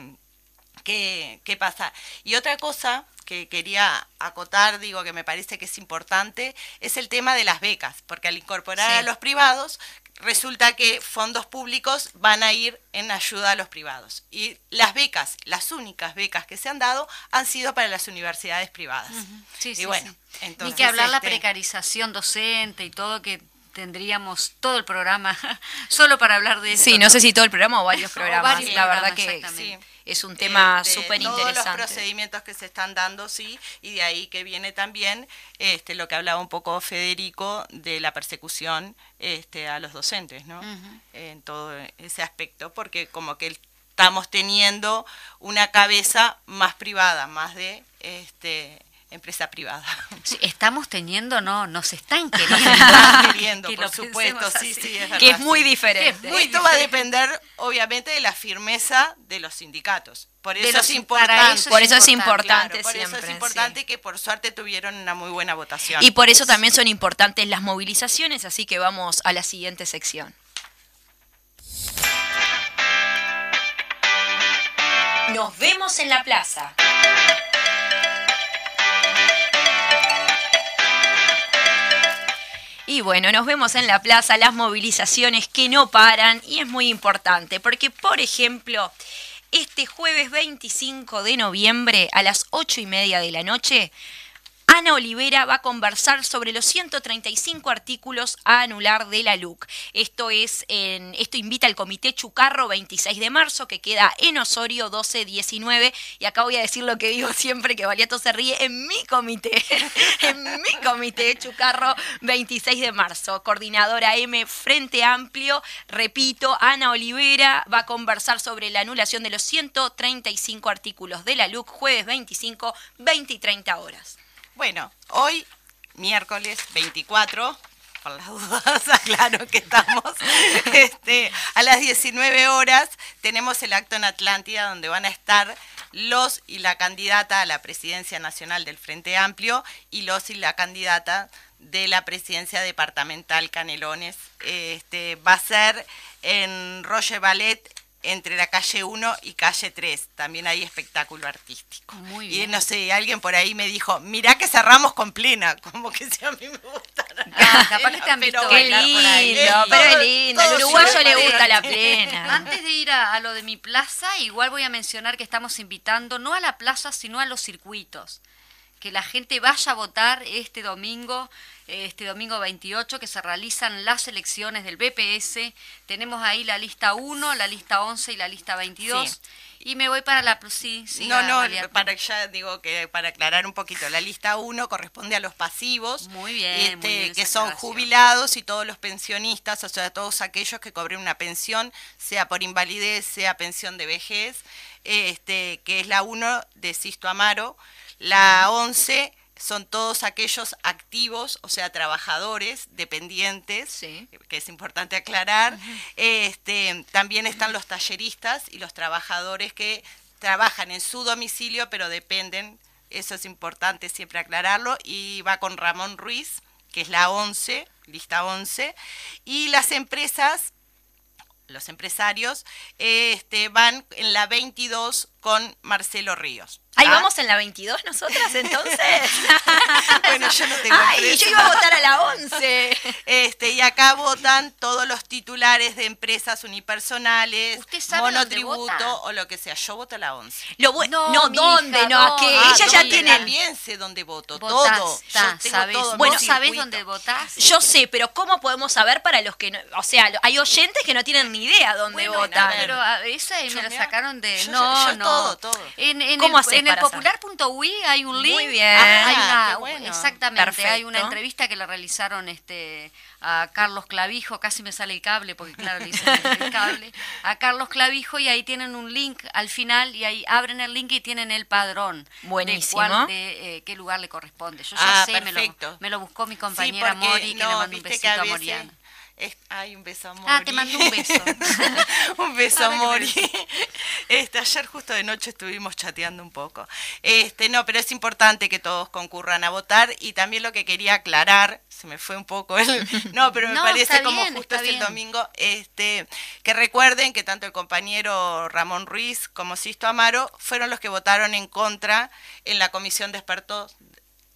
que, que pasa. Y otra cosa que quería acotar, digo que me parece que es importante, es el tema de las becas, porque al incorporar a los privados, resulta que fondos públicos van a ir en ayuda a los privados. Y las becas, las únicas becas que se han dado, han sido para las universidades privadas. sí, y bueno, entonces... Ni que hablar la este precarización docente y todo que tendríamos todo el programa solo para hablar de eso. Sí, no, sé si todo el programa o varios programas. la verdad que sí es un tema súper interesante. Todos los procedimientos que se están dando, sí, y de ahí que viene también este, lo que hablaba un poco Federico de la persecución este, a los docentes, ¿no? En todo ese aspecto, porque como que estamos teniendo una cabeza más privada, más de este empresa privada. estamos teniendo, no, nos están queriendo. por supuesto, sí, sí, es Que es muy diferente. Esto va a depender, obviamente, de la firmeza de los sindicatos. Por eso, es, importante, por eso es importante. por eso es importante que por suerte tuvieron una muy buena votación. Y por eso también son importantes las movilizaciones, así que vamos a la siguiente sección. Nos vemos en la plaza. Y bueno, nos vemos en la plaza, las movilizaciones que no paran y es muy importante porque, por ejemplo, este jueves 25 de noviembre a las 8 y media de la noche Ana Olivera va a conversar sobre los 135 artículos a anular de la LUC. Esto es esto invita al Comité Chucarro 26 de marzo, que queda en Osorio 12-19. Y acá voy a decir lo que digo siempre, que Valiato se ríe, en mi comité, en mi comité Chucarro 26 de marzo. Coordinadora M Frente Amplio, repito, Ana Olivera va a conversar sobre la anulación de los 135 artículos de la LUC, jueves 25, 20 y 30 horas. Bueno, hoy, miércoles 24, por las dudas, aclaro que estamos, este, a las 19 horas tenemos el acto en Atlántida donde van a estar los y la candidata a la presidencia nacional del Frente Amplio y los y la candidata de la presidencia departamental Canelones. Este, va a ser en Roger Ballet entre la calle 1 y calle 3. También hay espectáculo artístico. Muy bien. Y no sé, alguien por ahí me dijo, mirá que cerramos con plena, como que si a mí me gusta. Ah, capaz que te han visto Qué lindo, pero es lindo, al uruguayo le gusta la plena. Antes de ir a, lo de mi plaza, igual voy a mencionar que estamos invitando no a la plaza, sino a los circuitos que la gente vaya a votar este domingo, este domingo 28, que se realizan las elecciones del BPS. Tenemos ahí la lista 1, la lista 11 y la lista 22. Y me voy para la... Sí, sí, no, no, para ya digo que para aclarar un poquito, la lista 1 corresponde a los pasivos. Muy bien, este, Que son jubilados y todos los pensionistas, o sea, todos aquellos que cobren una pensión, sea por invalidez, sea pensión de vejez, este, que es la 1 de Sisto Amaro. La 11 son todos aquellos activos, o sea, trabajadores, dependientes, que es importante aclarar. este, también están los talleristas y los trabajadores que trabajan en su domicilio, pero dependen, eso es importante siempre aclararlo, y va con Ramón Ruiz, que es la 11, lista 11, y las empresas los empresarios, este, van en la 22 con Marcelo Ríos. Ahí vamos en la 22 nosotras entonces. bueno, yo no tengo Ay, yo iba a votar a la 11. Este, y acá votan todos los titulares de empresas unipersonales, monotributo o lo que sea. Yo voto a la 11. Lo no, no ¿dónde? No, que ah, ella ya tiene. También sé dónde voto, todo. Yo sabes. Todo bueno, ¿sabés dónde votás? Yo sé, pero ¿cómo podemos saber para los que no, o sea, hay oyentes que no tienen ni idea dónde votan? pero esa me la sacaron de no, no. Todo, todo. En, ¿Cómo el, en el popular.ui hay un link. Muy bien. Ah, exactamente, hay una entrevista que le realizaron este a Carlos Clavijo, casi me sale el cable porque claro, le dicen el cable, a Carlos Clavijo y ahí tienen un link al final y ahí abren el link y tienen el padrón. Buenísimo. De, eh, qué lugar le corresponde. Yo ya ah, sé, me lo, me lo, buscó mi compañera Mori, que le mando un besito a Moriana. Ay, un beso a Mori. Ah, te mando un beso. un beso a Mori. Este, ayer justo de noche estuvimos chateando un poco. Este, no, pero es importante que todos concurran a votar y también lo que quería aclarar, se me fue un poco el, no, pero me parece como justo es el domingo, este, que recuerden que tanto el compañero Ramón Ruiz como Sisto Amaro fueron los que votaron en contra en la comisión de expertos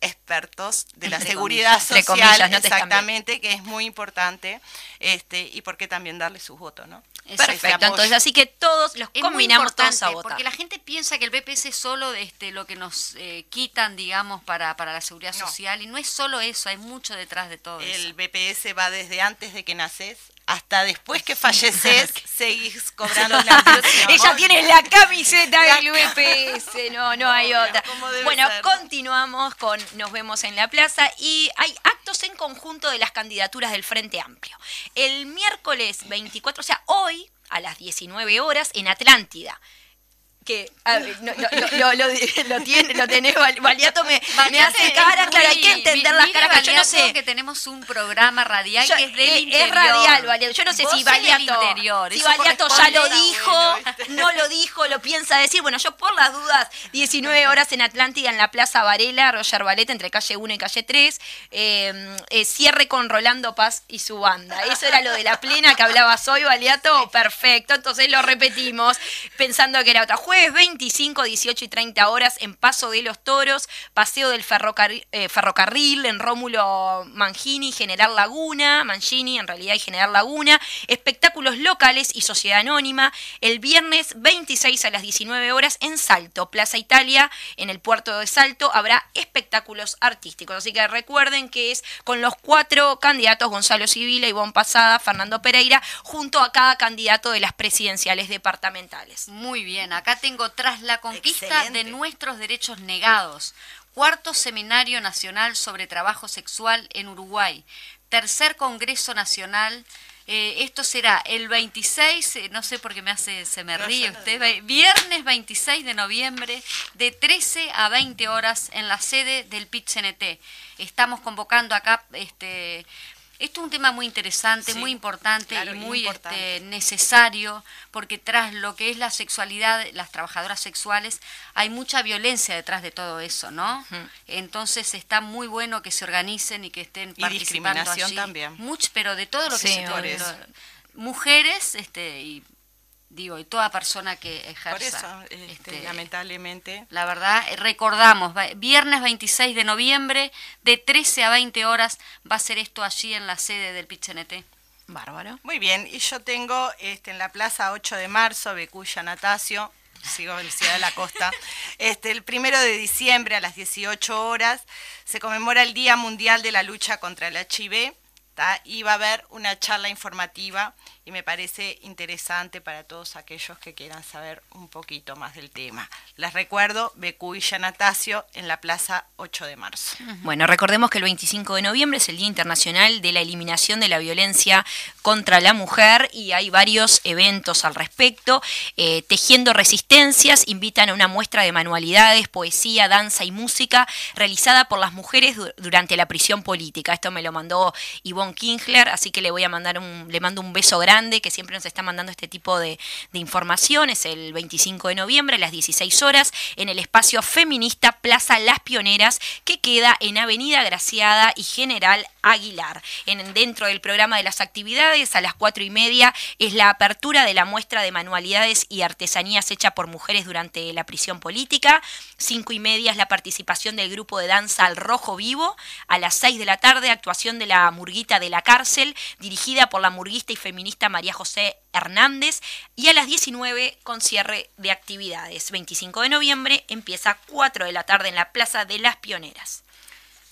expertos de la seguridad social, exactamente, que es muy importante, este, y por qué también darle su voto, ¿no? Perfecto, entonces así que todos los combinamos todos a votar. Porque la gente piensa que el BPS es solo este, lo que nos eh, quitan, digamos, para, para la seguridad social, y no es solo eso, hay mucho detrás de todo el eso. El BPS va desde antes de que naces hasta después que falleces, seguís cobrando la. Ella tiene la camiseta del VPS, no, no hay otra. Bueno, continuamos con Nos vemos en la plaza y hay actos en conjunto de las candidaturas del Frente Amplio. El miércoles 24, o sea, hoy a las 19 horas en Atlántida que lo, lo, tiene, lo tenés, Valiato me, me hace cara, claro, hay que entender las caras, yo no sé. que tenemos un programa radial que es del interior. Es radial, Valiato, yo no sé si Valiato, si Valiato ya lo dijo, no lo dijo, lo piensa decir, bueno, yo por las dudas, 19 horas en Atlántida, en la Plaza Varela, Roger Ballet, entre calle 1 y calle 3, eh, eh, cierre con Rolando Paz y su banda, eso era lo de la plena que hablabas hoy, Valiato, perfecto, entonces lo repetimos, pensando que era otra jueves 25, 18 y 30 horas en Paso de los Toros, Paseo del eh, Ferrocarril, en Rómulo Mangini, General Laguna, Mangini en realidad y General Laguna, espectáculos locales y Sociedad Anónima, el viernes 26 a las 19 horas en Salto, Plaza Italia, en el puerto de Salto, habrá espectáculos artísticos. Así que recuerden que es con los cuatro candidatos, Gonzalo Civila, Ivonne Pasada, Fernando Pereira, junto a cada candidato de las presidenciales departamentales. Muy bien, acá tengo tras la conquista de nuestros derechos negados. Cuarto Seminario Nacional sobre Trabajo Sexual en Uruguay. Tercer Congreso Nacional. Eh, esto será el 26, eh, no sé por qué me hace, se me ríe usted, viernes 26 de noviembre de 13 a 20 horas en la sede del PIT-CNT. Estamos convocando acá este, esto es un tema muy interesante, muy importante y muy este, necesario, porque tras lo que es la sexualidad, las trabajadoras sexuales, hay mucha violencia detrás de todo eso, ¿no? Entonces está muy bueno que se organicen y que estén y discriminación también. Mucho, pero de todo lo que se puede. Mujeres este, y digo, y toda persona que ejerza. Por eso, este, este, lamentablemente. La verdad, eh, recordamos, viernes 26 de noviembre, de 13 a 20 horas, va a ser esto allí en la sede del PICNT. Bárbaro. Muy bien, y yo tengo este, en la plaza 8 de marzo, Becuya Natacio, sigo en Ciudad de la Costa. Este, el primero de diciembre a las 18 horas se conmemora el Día Mundial de la Lucha contra el HIV y va a haber una charla informativa y me parece interesante para todos aquellos que quieran saber un poquito más del tema. Les recuerdo, BQ y Natacio en la Plaza 8 de marzo. Bueno, recordemos que el 25 de noviembre es el Día Internacional de la Eliminación de la Violencia contra la Mujer y hay varios eventos al respecto. Eh, Tejiendo Resistencias invitan a una muestra de manualidades, poesía, danza y música realizada por las mujeres durante la prisión política. Esto me lo mandó Yvonne Kingler, así que le voy a mandar un, le mando un beso grande que siempre nos está mandando este tipo de, de informaciones, el 25 de noviembre a las 16 horas, en el espacio feminista Plaza Las Pioneras, que queda en Avenida Graciada y General Aguilar. En, dentro del programa de las actividades, a las cuatro y media, es la apertura de la muestra de manualidades y artesanías hecha por mujeres durante la prisión política. Cinco y media es la participación del grupo de danza Al Rojo Vivo. A las seis de la tarde, actuación de la Murguita de la Cárcel, dirigida por la murguista y feminista María José Hernández. Y a las 19, con cierre de actividades. 25 de noviembre, empieza a 4 de la tarde en la Plaza de las Pioneras.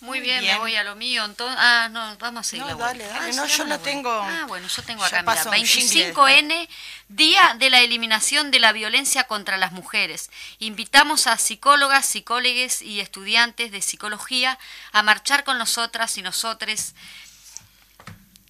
Muy bien, me voy a lo mío. Entonces, ah, no, vamos a seguir no, dale, dale. no, yo lo tengo. Ah, bueno, yo tengo acá, mira, 25N, Día de la Eliminación de la Violencia contra las Mujeres. Invitamos a psicólogas, psicólogos y estudiantes de psicología a marchar con nosotras y nosotres.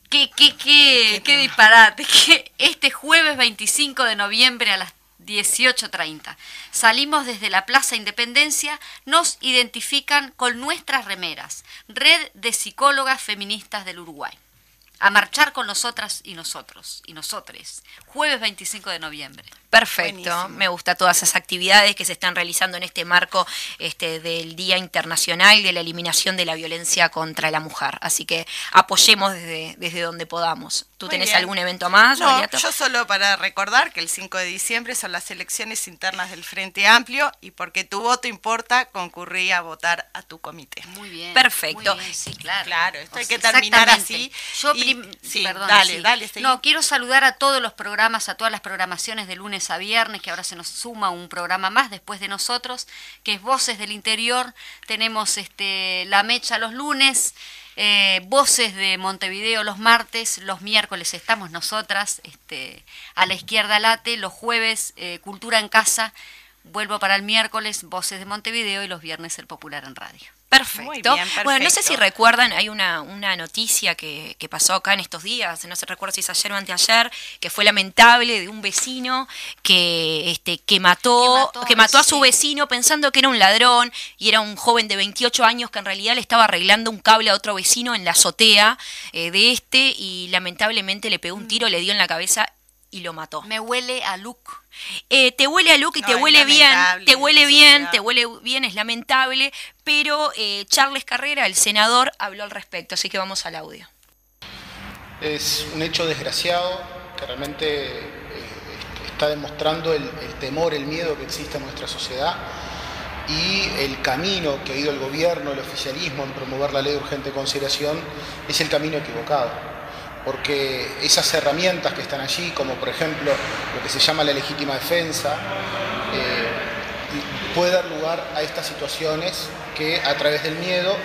¿Qué, qué, qué, qué disparate? Que este jueves 25 de noviembre a las 18.30. Salimos desde la Plaza Independencia, nos identifican con nuestras remeras, Red de Psicólogas Feministas del Uruguay a marchar con nosotras y nosotros y nosotres. Jueves 25 de noviembre. Perfecto, me gusta todas esas actividades que se están realizando en este marco este, del Día Internacional de la Eliminación de la Violencia contra la Mujer. Así que apoyemos desde, desde donde podamos. ¿Tú tenés algún evento más? No, yo solo para recordar que el 5 de diciembre son las elecciones internas del Frente Amplio y porque tu voto importa, concurrí a votar a tu comité. Muy bien. Perfecto. sí, claro. Claro, esto hay que terminar así. Yo sí, perdón, dale, dale. No, quiero saludar a todos los programas, a todas las programaciones de lunes a viernes, que ahora se nos suma un programa más después de nosotros, que es Voces del Interior. Tenemos este La Mecha los lunes. Eh, voces de Montevideo los martes, los miércoles estamos nosotras, este, a la izquierda late, los jueves eh, Cultura en Casa, vuelvo para el miércoles Voces de Montevideo y los viernes el Popular en Radio. Perfecto. Bueno, no sé si recuerdan, hay una, una noticia que, que, pasó acá en estos días, no se recuerda si es ayer o anteayer, que fue lamentable de un vecino que, este, que mató, que mató, a su vecino pensando que era un ladrón y era un joven de 28 años que en realidad le estaba arreglando un cable a otro vecino en la azotea eh, de este y lamentablemente le pegó un tiro, le dio en la cabeza y lo mató. Me huele a Luke. Eh, te huele a Luke y te huele bien, te huele bien, te huele bien, es lamentable, pero eh, Charles Carrera, el senador, habló al respecto, así que vamos al audio. Es un hecho desgraciado que realmente eh, está demostrando el, el temor, el miedo que existe en nuestra sociedad y el camino que ha ido el gobierno, el oficialismo en promover la ley de urgente consideración es el camino equivocado porque esas herramientas que están allí, como por ejemplo lo que se llama la legítima defensa, eh, puede dar lugar a estas situaciones que a través del miedo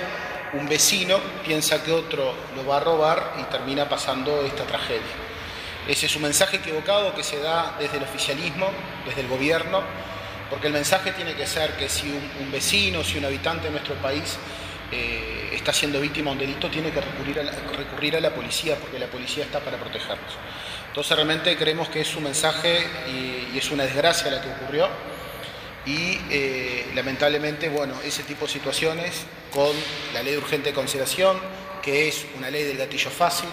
un vecino piensa que otro lo va a robar y termina pasando esta tragedia. Ese es un mensaje equivocado que se da desde el oficialismo, desde el gobierno, porque el mensaje tiene que ser que si un, un vecino, si un habitante de nuestro país eh, está siendo víctima de un delito tiene que recurrir a, la, recurrir a la policía, porque la policía está para protegernos. Entonces realmente creemos que es un mensaje y, es una desgracia la que ocurrió y eh, lamentablemente, bueno, ese tipo de situaciones con la ley de urgente consideración, que es una ley del gatillo fácil,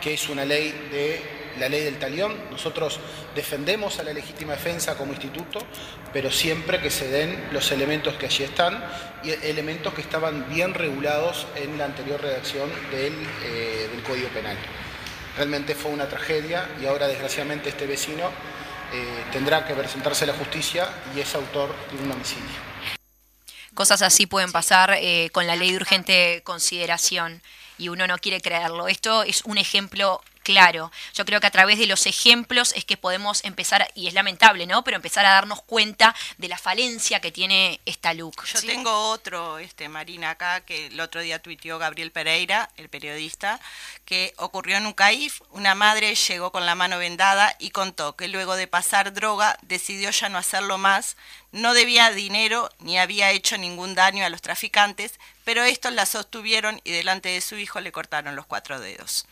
que es una ley de la ley del talión. Nosotros defendemos a la legítima defensa como instituto, pero siempre que se den los elementos que allí están y elementos que estaban bien regulados en la anterior redacción del, eh, del Código Penal. Realmente fue una tragedia y ahora desgraciadamente este vecino eh, tendrá que presentarse a la justicia y es autor de un homicidio. Cosas así pueden pasar eh, con la ley de urgente consideración y uno no quiere creerlo. Esto es un ejemplo Claro, yo creo que a través de los ejemplos es que podemos empezar, y es lamentable, ¿no? Pero empezar a darnos cuenta de la falencia que tiene esta look. Yo tengo otro, este Marina, acá, que el otro día tuiteó Gabriel Pereira, el periodista, que ocurrió en un CAIF, una madre llegó con la mano vendada y contó que luego de pasar droga decidió ya no hacerlo más, no debía dinero ni había hecho ningún daño a los traficantes, pero estos la sostuvieron y delante de su hijo le cortaron los cuatro dedos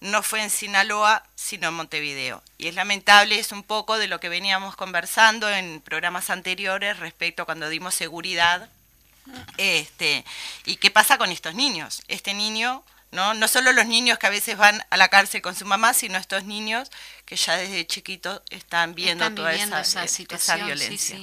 no fue en Sinaloa, sino en Montevideo. Y es lamentable, es un poco de lo que veníamos conversando en programas anteriores respecto a cuando dimos seguridad. Este, ¿Y qué pasa con estos niños? Este niño, ¿no? no solo los niños que a veces van a la cárcel con su mamá, sino estos niños que ya desde chiquitos están viendo toda esa, esa, situación, violencia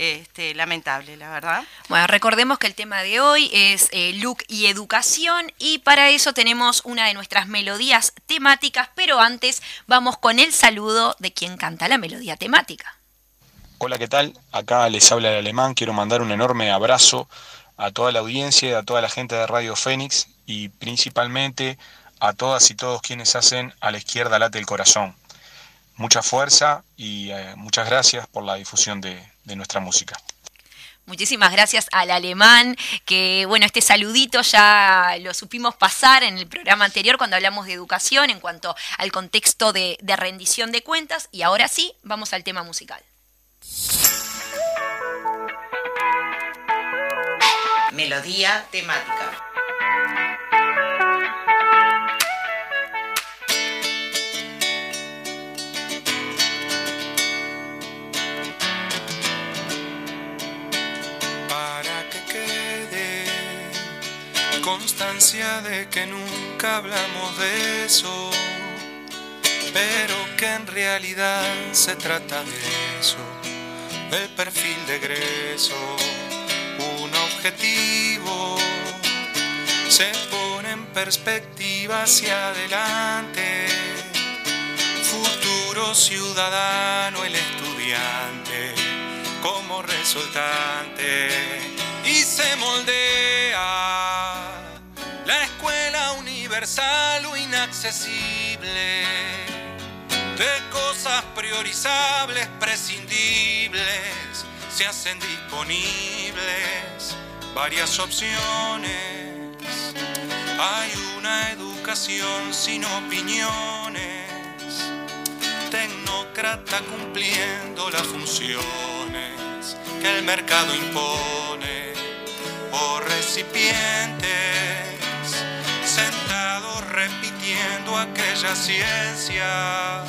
este, lamentable, la verdad. Bueno, recordemos que el tema de hoy es eh, look y educación y para eso tenemos una de nuestras melodías temáticas, pero antes vamos con el saludo de quien canta la melodía temática. Hola, ¿qué tal? Acá les habla el alemán. Quiero mandar un enorme abrazo a toda la audiencia, a toda la gente de Radio Fénix y principalmente a todas y todos quienes hacen a la izquierda late el corazón. Mucha fuerza y eh, muchas gracias por la difusión de, de nuestra música. Muchísimas gracias al alemán, que bueno, este saludito ya lo supimos pasar en el programa anterior cuando hablamos de educación en cuanto al contexto de, de rendición de cuentas y ahora sí, vamos al tema musical. Melodía temática. Constancia de que nunca hablamos de eso, pero que en realidad se trata de eso, del perfil de egreso, un objetivo. Se pone en perspectiva hacia adelante, futuro ciudadano el estudiante como resultante inaccesible, de cosas priorizables, prescindibles, se hacen disponibles varias opciones. Hay una educación sin opiniones, tecnócrata cumpliendo las funciones que el mercado impone o recipientes sentado repitiendo aquella ciencia,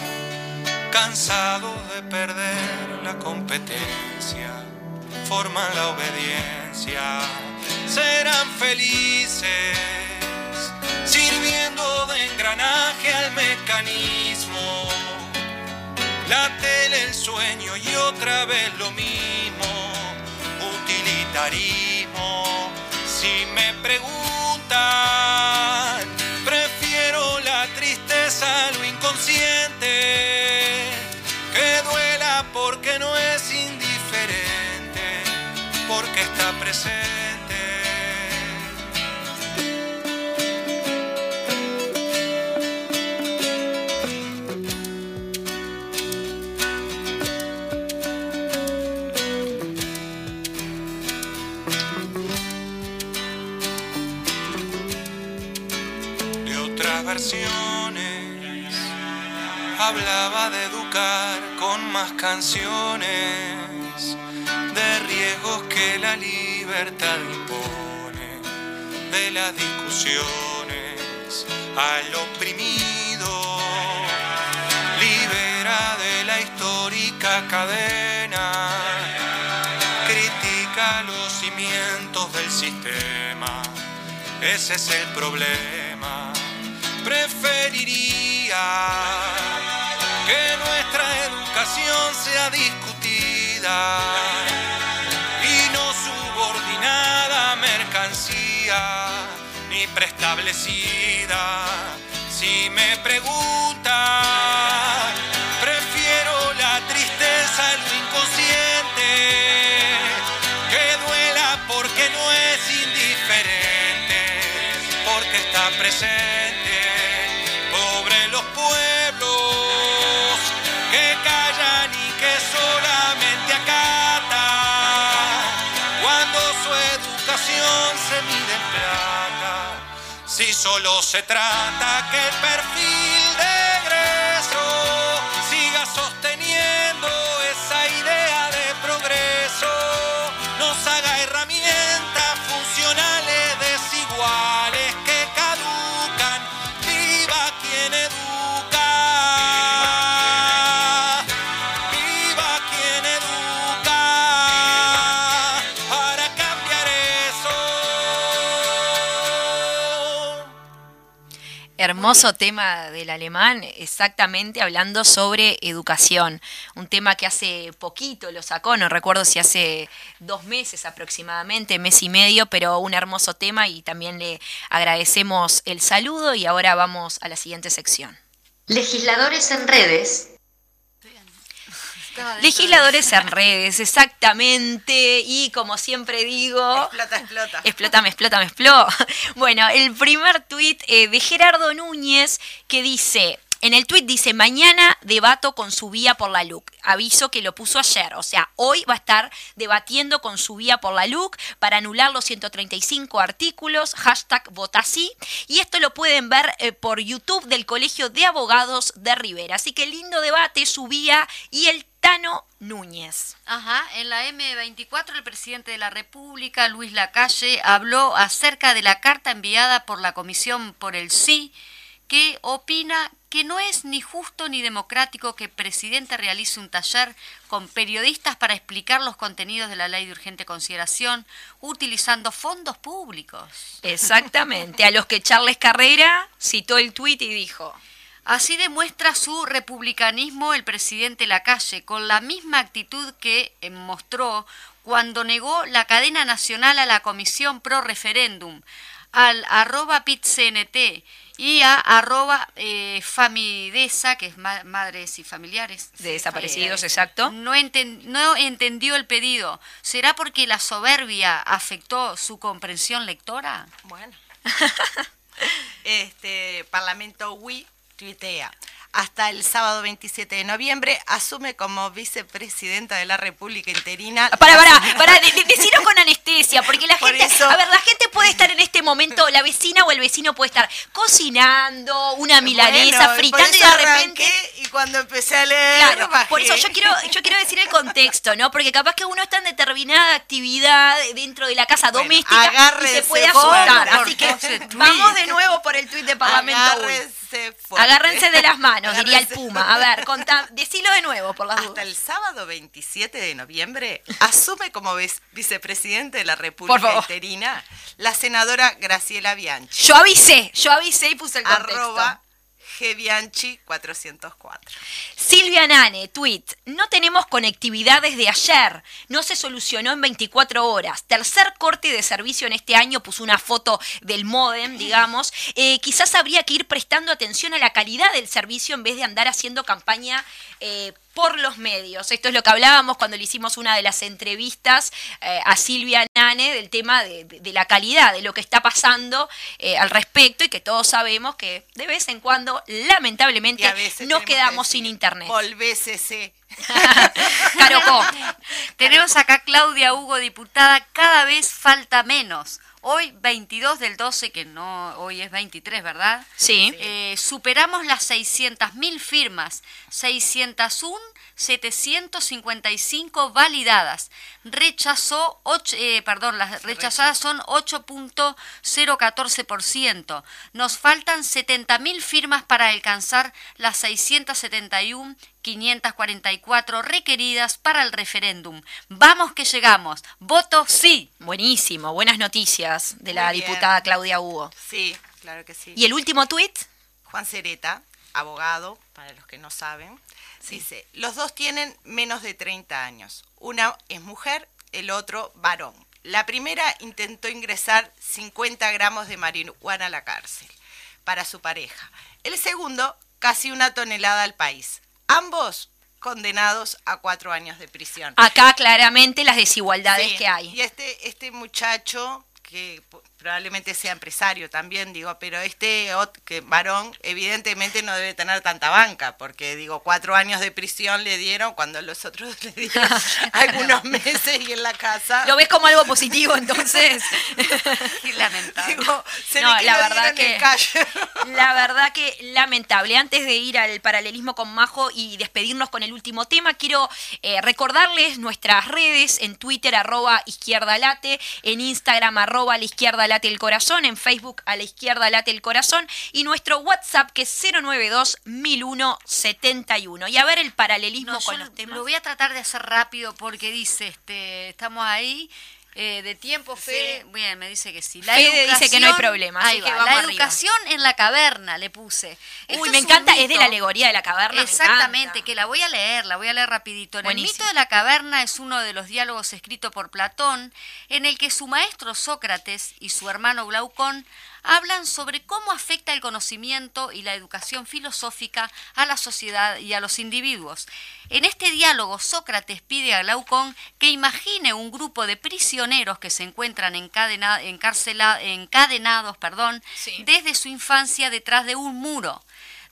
cansado de perder la competencia, forman la obediencia, serán felices, sirviendo de engranaje al mecanismo. La tele, el sueño y otra vez lo mismo, utilitarismo. Si me preguntan, que duela porque no es indiferente, porque está presente. De otras versiones hablaba de educar con más canciones, de riesgos que la libertad impone, de las discusiones al oprimido, libera de la histórica cadena, critica los cimientos del sistema, ese es el problema, preferiría que nuestra educación sea discutida y no subordinada a mercancía ni preestablecida. Si me preguntan, solo se trata que el perfil de egreso siga sosteniendo esa idea de progreso, nos haga herramientas Hermoso tema del alemán, exactamente hablando sobre educación. Un tema que hace poquito lo sacó, no recuerdo si hace dos meses aproximadamente, mes y medio, pero un hermoso tema y también le agradecemos el saludo y ahora vamos a la siguiente sección. Legisladores en redes. Legisladores en redes, exactamente. Y como siempre digo. Explota, explota. Explótame, explótame, expló. Bueno, el primer tuit eh, de Gerardo Núñez que dice. En el tuit dice, mañana debato con su vía por la LUC. Aviso que lo puso ayer. O sea, hoy va a estar debatiendo con su vía por la LUC para anular los 135 artículos. Hashtag votasí. Y esto lo pueden ver eh, por YouTube del Colegio de Abogados de Rivera. Así que lindo debate, su vía y el Tano Núñez. Ajá, en la M24 el presidente de la República, Luis Lacalle, habló acerca de la carta enviada por la Comisión por el Sí, que opina que no es ni justo ni democrático que el presidente realice un taller con periodistas para explicar los contenidos de la ley de urgente consideración utilizando fondos públicos. Exactamente, a los que Charles Carrera citó el tuit y dijo... Así demuestra su republicanismo el presidente Lacalle, con la misma actitud que eh, mostró cuando negó la cadena nacional a la Comisión Pro Referéndum, al arroba pitcnt y a arroba eh, famidesa, que es ma- madres y familiares. De desaparecidos, exacto. No, enten- no entendió el pedido. ¿Será porque la soberbia afectó su comprensión lectora? Bueno. este Parlamento WI tuitea. Hasta el sábado 27 de noviembre asume como vicepresidenta de la República interina. Para, para, para, de, de- decilo con anestesia, porque la Por gente, eso- a ver, la gente puede estar en este momento, la vecina o el vecino puede estar cocinando una milanesa, Bueno, fritando y de repente... y cuando empecé a leer, Claro, bajé. por eso yo quiero, yo quiero decir el contexto, ¿no? Porque capaz que uno está en determinada actividad dentro de la casa Bueno, doméstica y se puede asustar. Así que vamos de nuevo por el tuit de Parlamento Uy. Agárrense fuerte. Agárrense de las manos, diría el. Puma. A ver, contá, decilo de nuevo por las Hasta dudas. el sábado 27 de noviembre asume como vicepresidente de la República interina la senadora Graciela Bianchi. Yo avisé, yo avisé y puse el contexto. Arroba Gbianchi 404. Silvia Nane, tweet. No tenemos conectividad desde ayer. No se solucionó en 24 horas. Tercer corte de servicio en este año. Puso una foto del modem, digamos. Eh, quizás habría que ir prestando atención a la calidad del servicio en vez de andar haciendo campaña eh, por los medios. Esto es lo que hablábamos cuando le hicimos una de las entrevistas eh, a Silvia Nane del tema de, la calidad, de lo que está pasando eh, al respecto y que todos sabemos que de vez en cuando, lamentablemente, nos quedamos que sin internet. Volvécese. Carocó. Tenemos acá Claudia Hugo, diputada, cada vez falta menos. Hoy 22 del 12, que no, hoy es 23, ¿verdad? Sí. Eh, superamos las 600.000 firmas, 601, 755 validadas. Rechazó, ocho- eh, perdón, las rechazadas son 8.014%. Nos faltan 70.000 firmas para alcanzar las 671 544 requeridas para el referéndum. Vamos que llegamos. Voto sí. Buenísimo, buenas noticias de la bien. diputada Claudia Hugo. Sí, claro que sí. ¿Y el último tuit? Juan Cereta, abogado, para los que no saben, dice, los dos tienen menos de 30 años. Una es mujer, el otro varón. La primera intentó ingresar 50 gramos de marihuana a la cárcel para su pareja. El segundo, casi una tonelada al país. Ambos condenados a cuatro años de prisión. Acá claramente las desigualdades Sí, que hay. Y este, este muchacho que probablemente sea empresario también, digo, pero este que varón evidentemente no debe tener tanta banca, porque digo, cuatro años de prisión le dieron cuando los otros le dieron algunos meses y en la casa. Lo ves como algo positivo entonces. lamentable. no, la verdad que la verdad que lamentable. Antes de ir al paralelismo con Majo y despedirnos con el último tema, quiero eh, recordarles nuestras redes en Twitter arroba izquierda late, en Instagram arroba la izquierda late el corazón, en Facebook a la izquierda late el corazón y nuestro WhatsApp que es 092 1001 71. Y a ver el paralelismo con los temas. Lo voy a tratar de hacer rápido porque dice, este, estamos ahí. Eh, de tiempo, Fede, bien, me dice que sí. La Fede dice que no hay problema. la educación en la caverna, le puse. Uy, me encanta, es de la alegoría de la caverna. Exactamente, que la voy a leer, la voy a leer rapidito. el mito de la caverna es uno de los diálogos escritos por Platón, en el que su maestro Sócrates y su hermano Glaucón hablan sobre cómo afecta el conocimiento y la educación filosófica a la sociedad y a los individuos. En este diálogo, Sócrates pide a Glaucón que imagine un grupo de prisioneros que se encuentran encadenados perdón, desde su infancia detrás de un muro,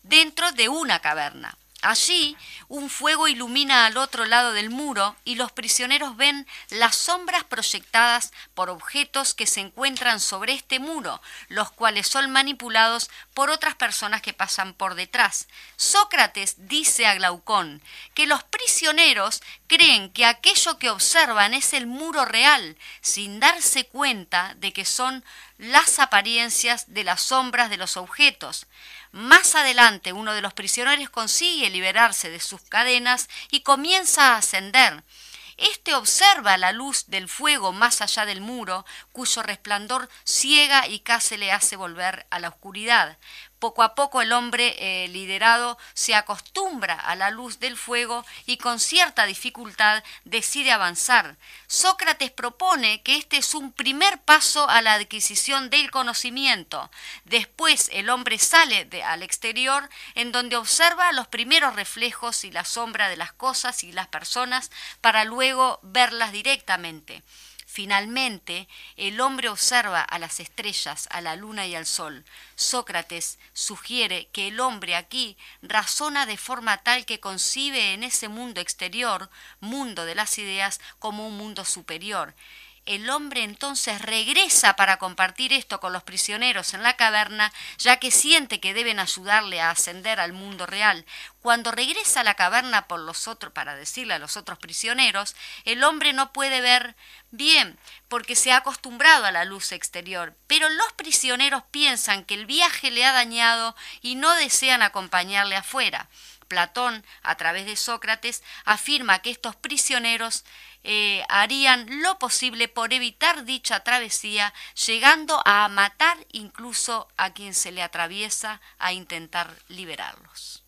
dentro de una caverna. Allí un fuego ilumina al otro lado del muro y los prisioneros ven las sombras proyectadas por objetos que se encuentran sobre este muro, los cuales son manipulados por otras personas que pasan por detrás. Sócrates dice a Glaucón que los prisioneros creen que aquello que observan es el muro real, sin darse cuenta de que son las apariencias de las sombras de los objetos. Más adelante uno de los prisioneros consigue liberarse de sus cadenas y comienza a ascender. Este observa la luz del fuego más allá del muro, cuyo resplandor ciega y casi le hace volver a la oscuridad. Poco a poco el hombre eh, liderado se acostumbra a la luz del fuego y con cierta dificultad decide avanzar. Sócrates propone que este es un primer paso a la adquisición del conocimiento. Después el hombre sale al exterior en donde observa los primeros reflejos y la sombra de las cosas y las personas para luego verlas directamente. Finalmente, el hombre observa a las estrellas, a la luna y al sol. Sócrates sugiere que el hombre aquí razona de forma tal que concibe en ese mundo exterior, mundo de las ideas, como un mundo superior el hombre entonces regresa para compartir esto con los prisioneros en la caverna, ya que siente que deben ayudarle a ascender al mundo real. Cuando regresa a la caverna por los otros, para decirle a los otros prisioneros, el hombre no puede ver bien, porque se ha acostumbrado a la luz exterior, pero los prisioneros piensan que el viaje le ha dañado y no desean acompañarle afuera. Platón, a través de Sócrates, afirma que estos prisioneros eh, harían lo posible por evitar dicha travesía, llegando a matar incluso a quien se le atraviesa a intentar liberarlos.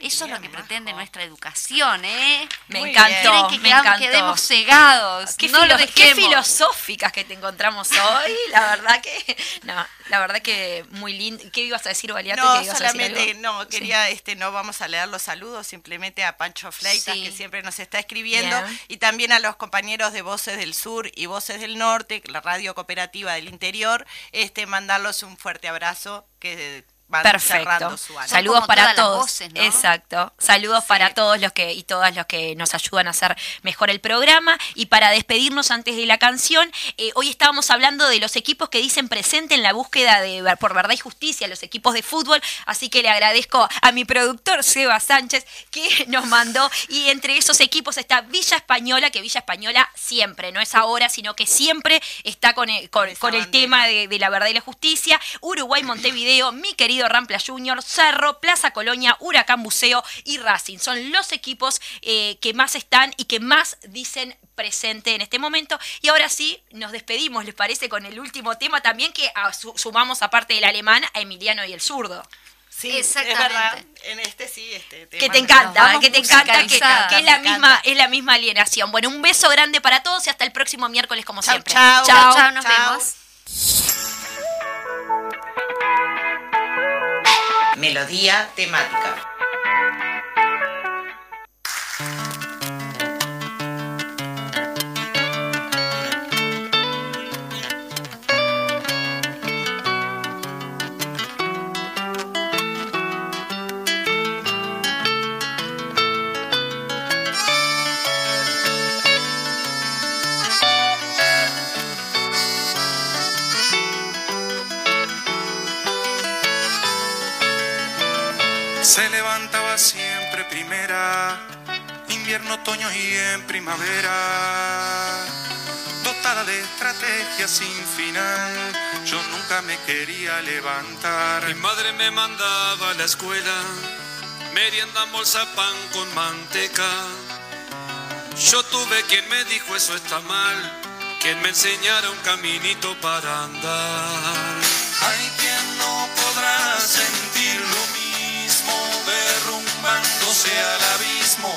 Eso es lo que pretende nuestra educación, ¿eh? Me encantó, que me encantó. quedemos cegados. Qué, no lo qué filosóficas que te encontramos hoy. La verdad que, no, la verdad que muy lindo. ¿Qué ibas a decir, Valiate? No, solamente, no, quería, este, no vamos a leer los saludos, simplemente a Pancho Fleitas, que siempre nos está escribiendo, y también a los compañeros de Voces del Sur y Voces del Norte, la radio cooperativa del interior, este, mandarlos un fuerte abrazo, que Perfecto. Saludos para todos. Exacto. Saludos para todos los que y todas los que nos ayudan a hacer mejor el programa. Y para despedirnos antes de la canción, eh, hoy estábamos hablando de los equipos que dicen presente en la búsqueda de por verdad y justicia, los equipos de fútbol. Así que le agradezco a mi productor Seba Sánchez que nos mandó. Y entre esos equipos está Villa Española, que Villa Española siempre, no es ahora, sino que siempre está con el, con, el tema de, de la verdad y la justicia. Uruguay, Montevideo, mi querido Rampla Junior, Cerro, Plaza Colonia, Huracán Buceo y Racing. Son los equipos eh, que más están y que más dicen presente en este momento. Y ahora sí, nos despedimos, ¿les parece? Con el último tema también que ah, sumamos aparte del alemán a Emiliano y el zurdo. Sí, Exactamente. es verdad. En este sí, este Que te encanta, que te encanta, que, es la misma, es la misma alienación. Bueno, un beso grande para todos y hasta el próximo miércoles como siempre. Chao, chao, chao, nos vemos. Melodía temática. Invierno, otoño y en primavera. Dotada de estrategias sin final, yo nunca me quería levantar. Mi madre me mandaba a la escuela, merienda, bolsa, pan con manteca. Yo tuve quien me dijo eso está mal, quien me enseñara un caminito para andar. Hay quien no podrá sentir lo mismo derrumbándose al abismo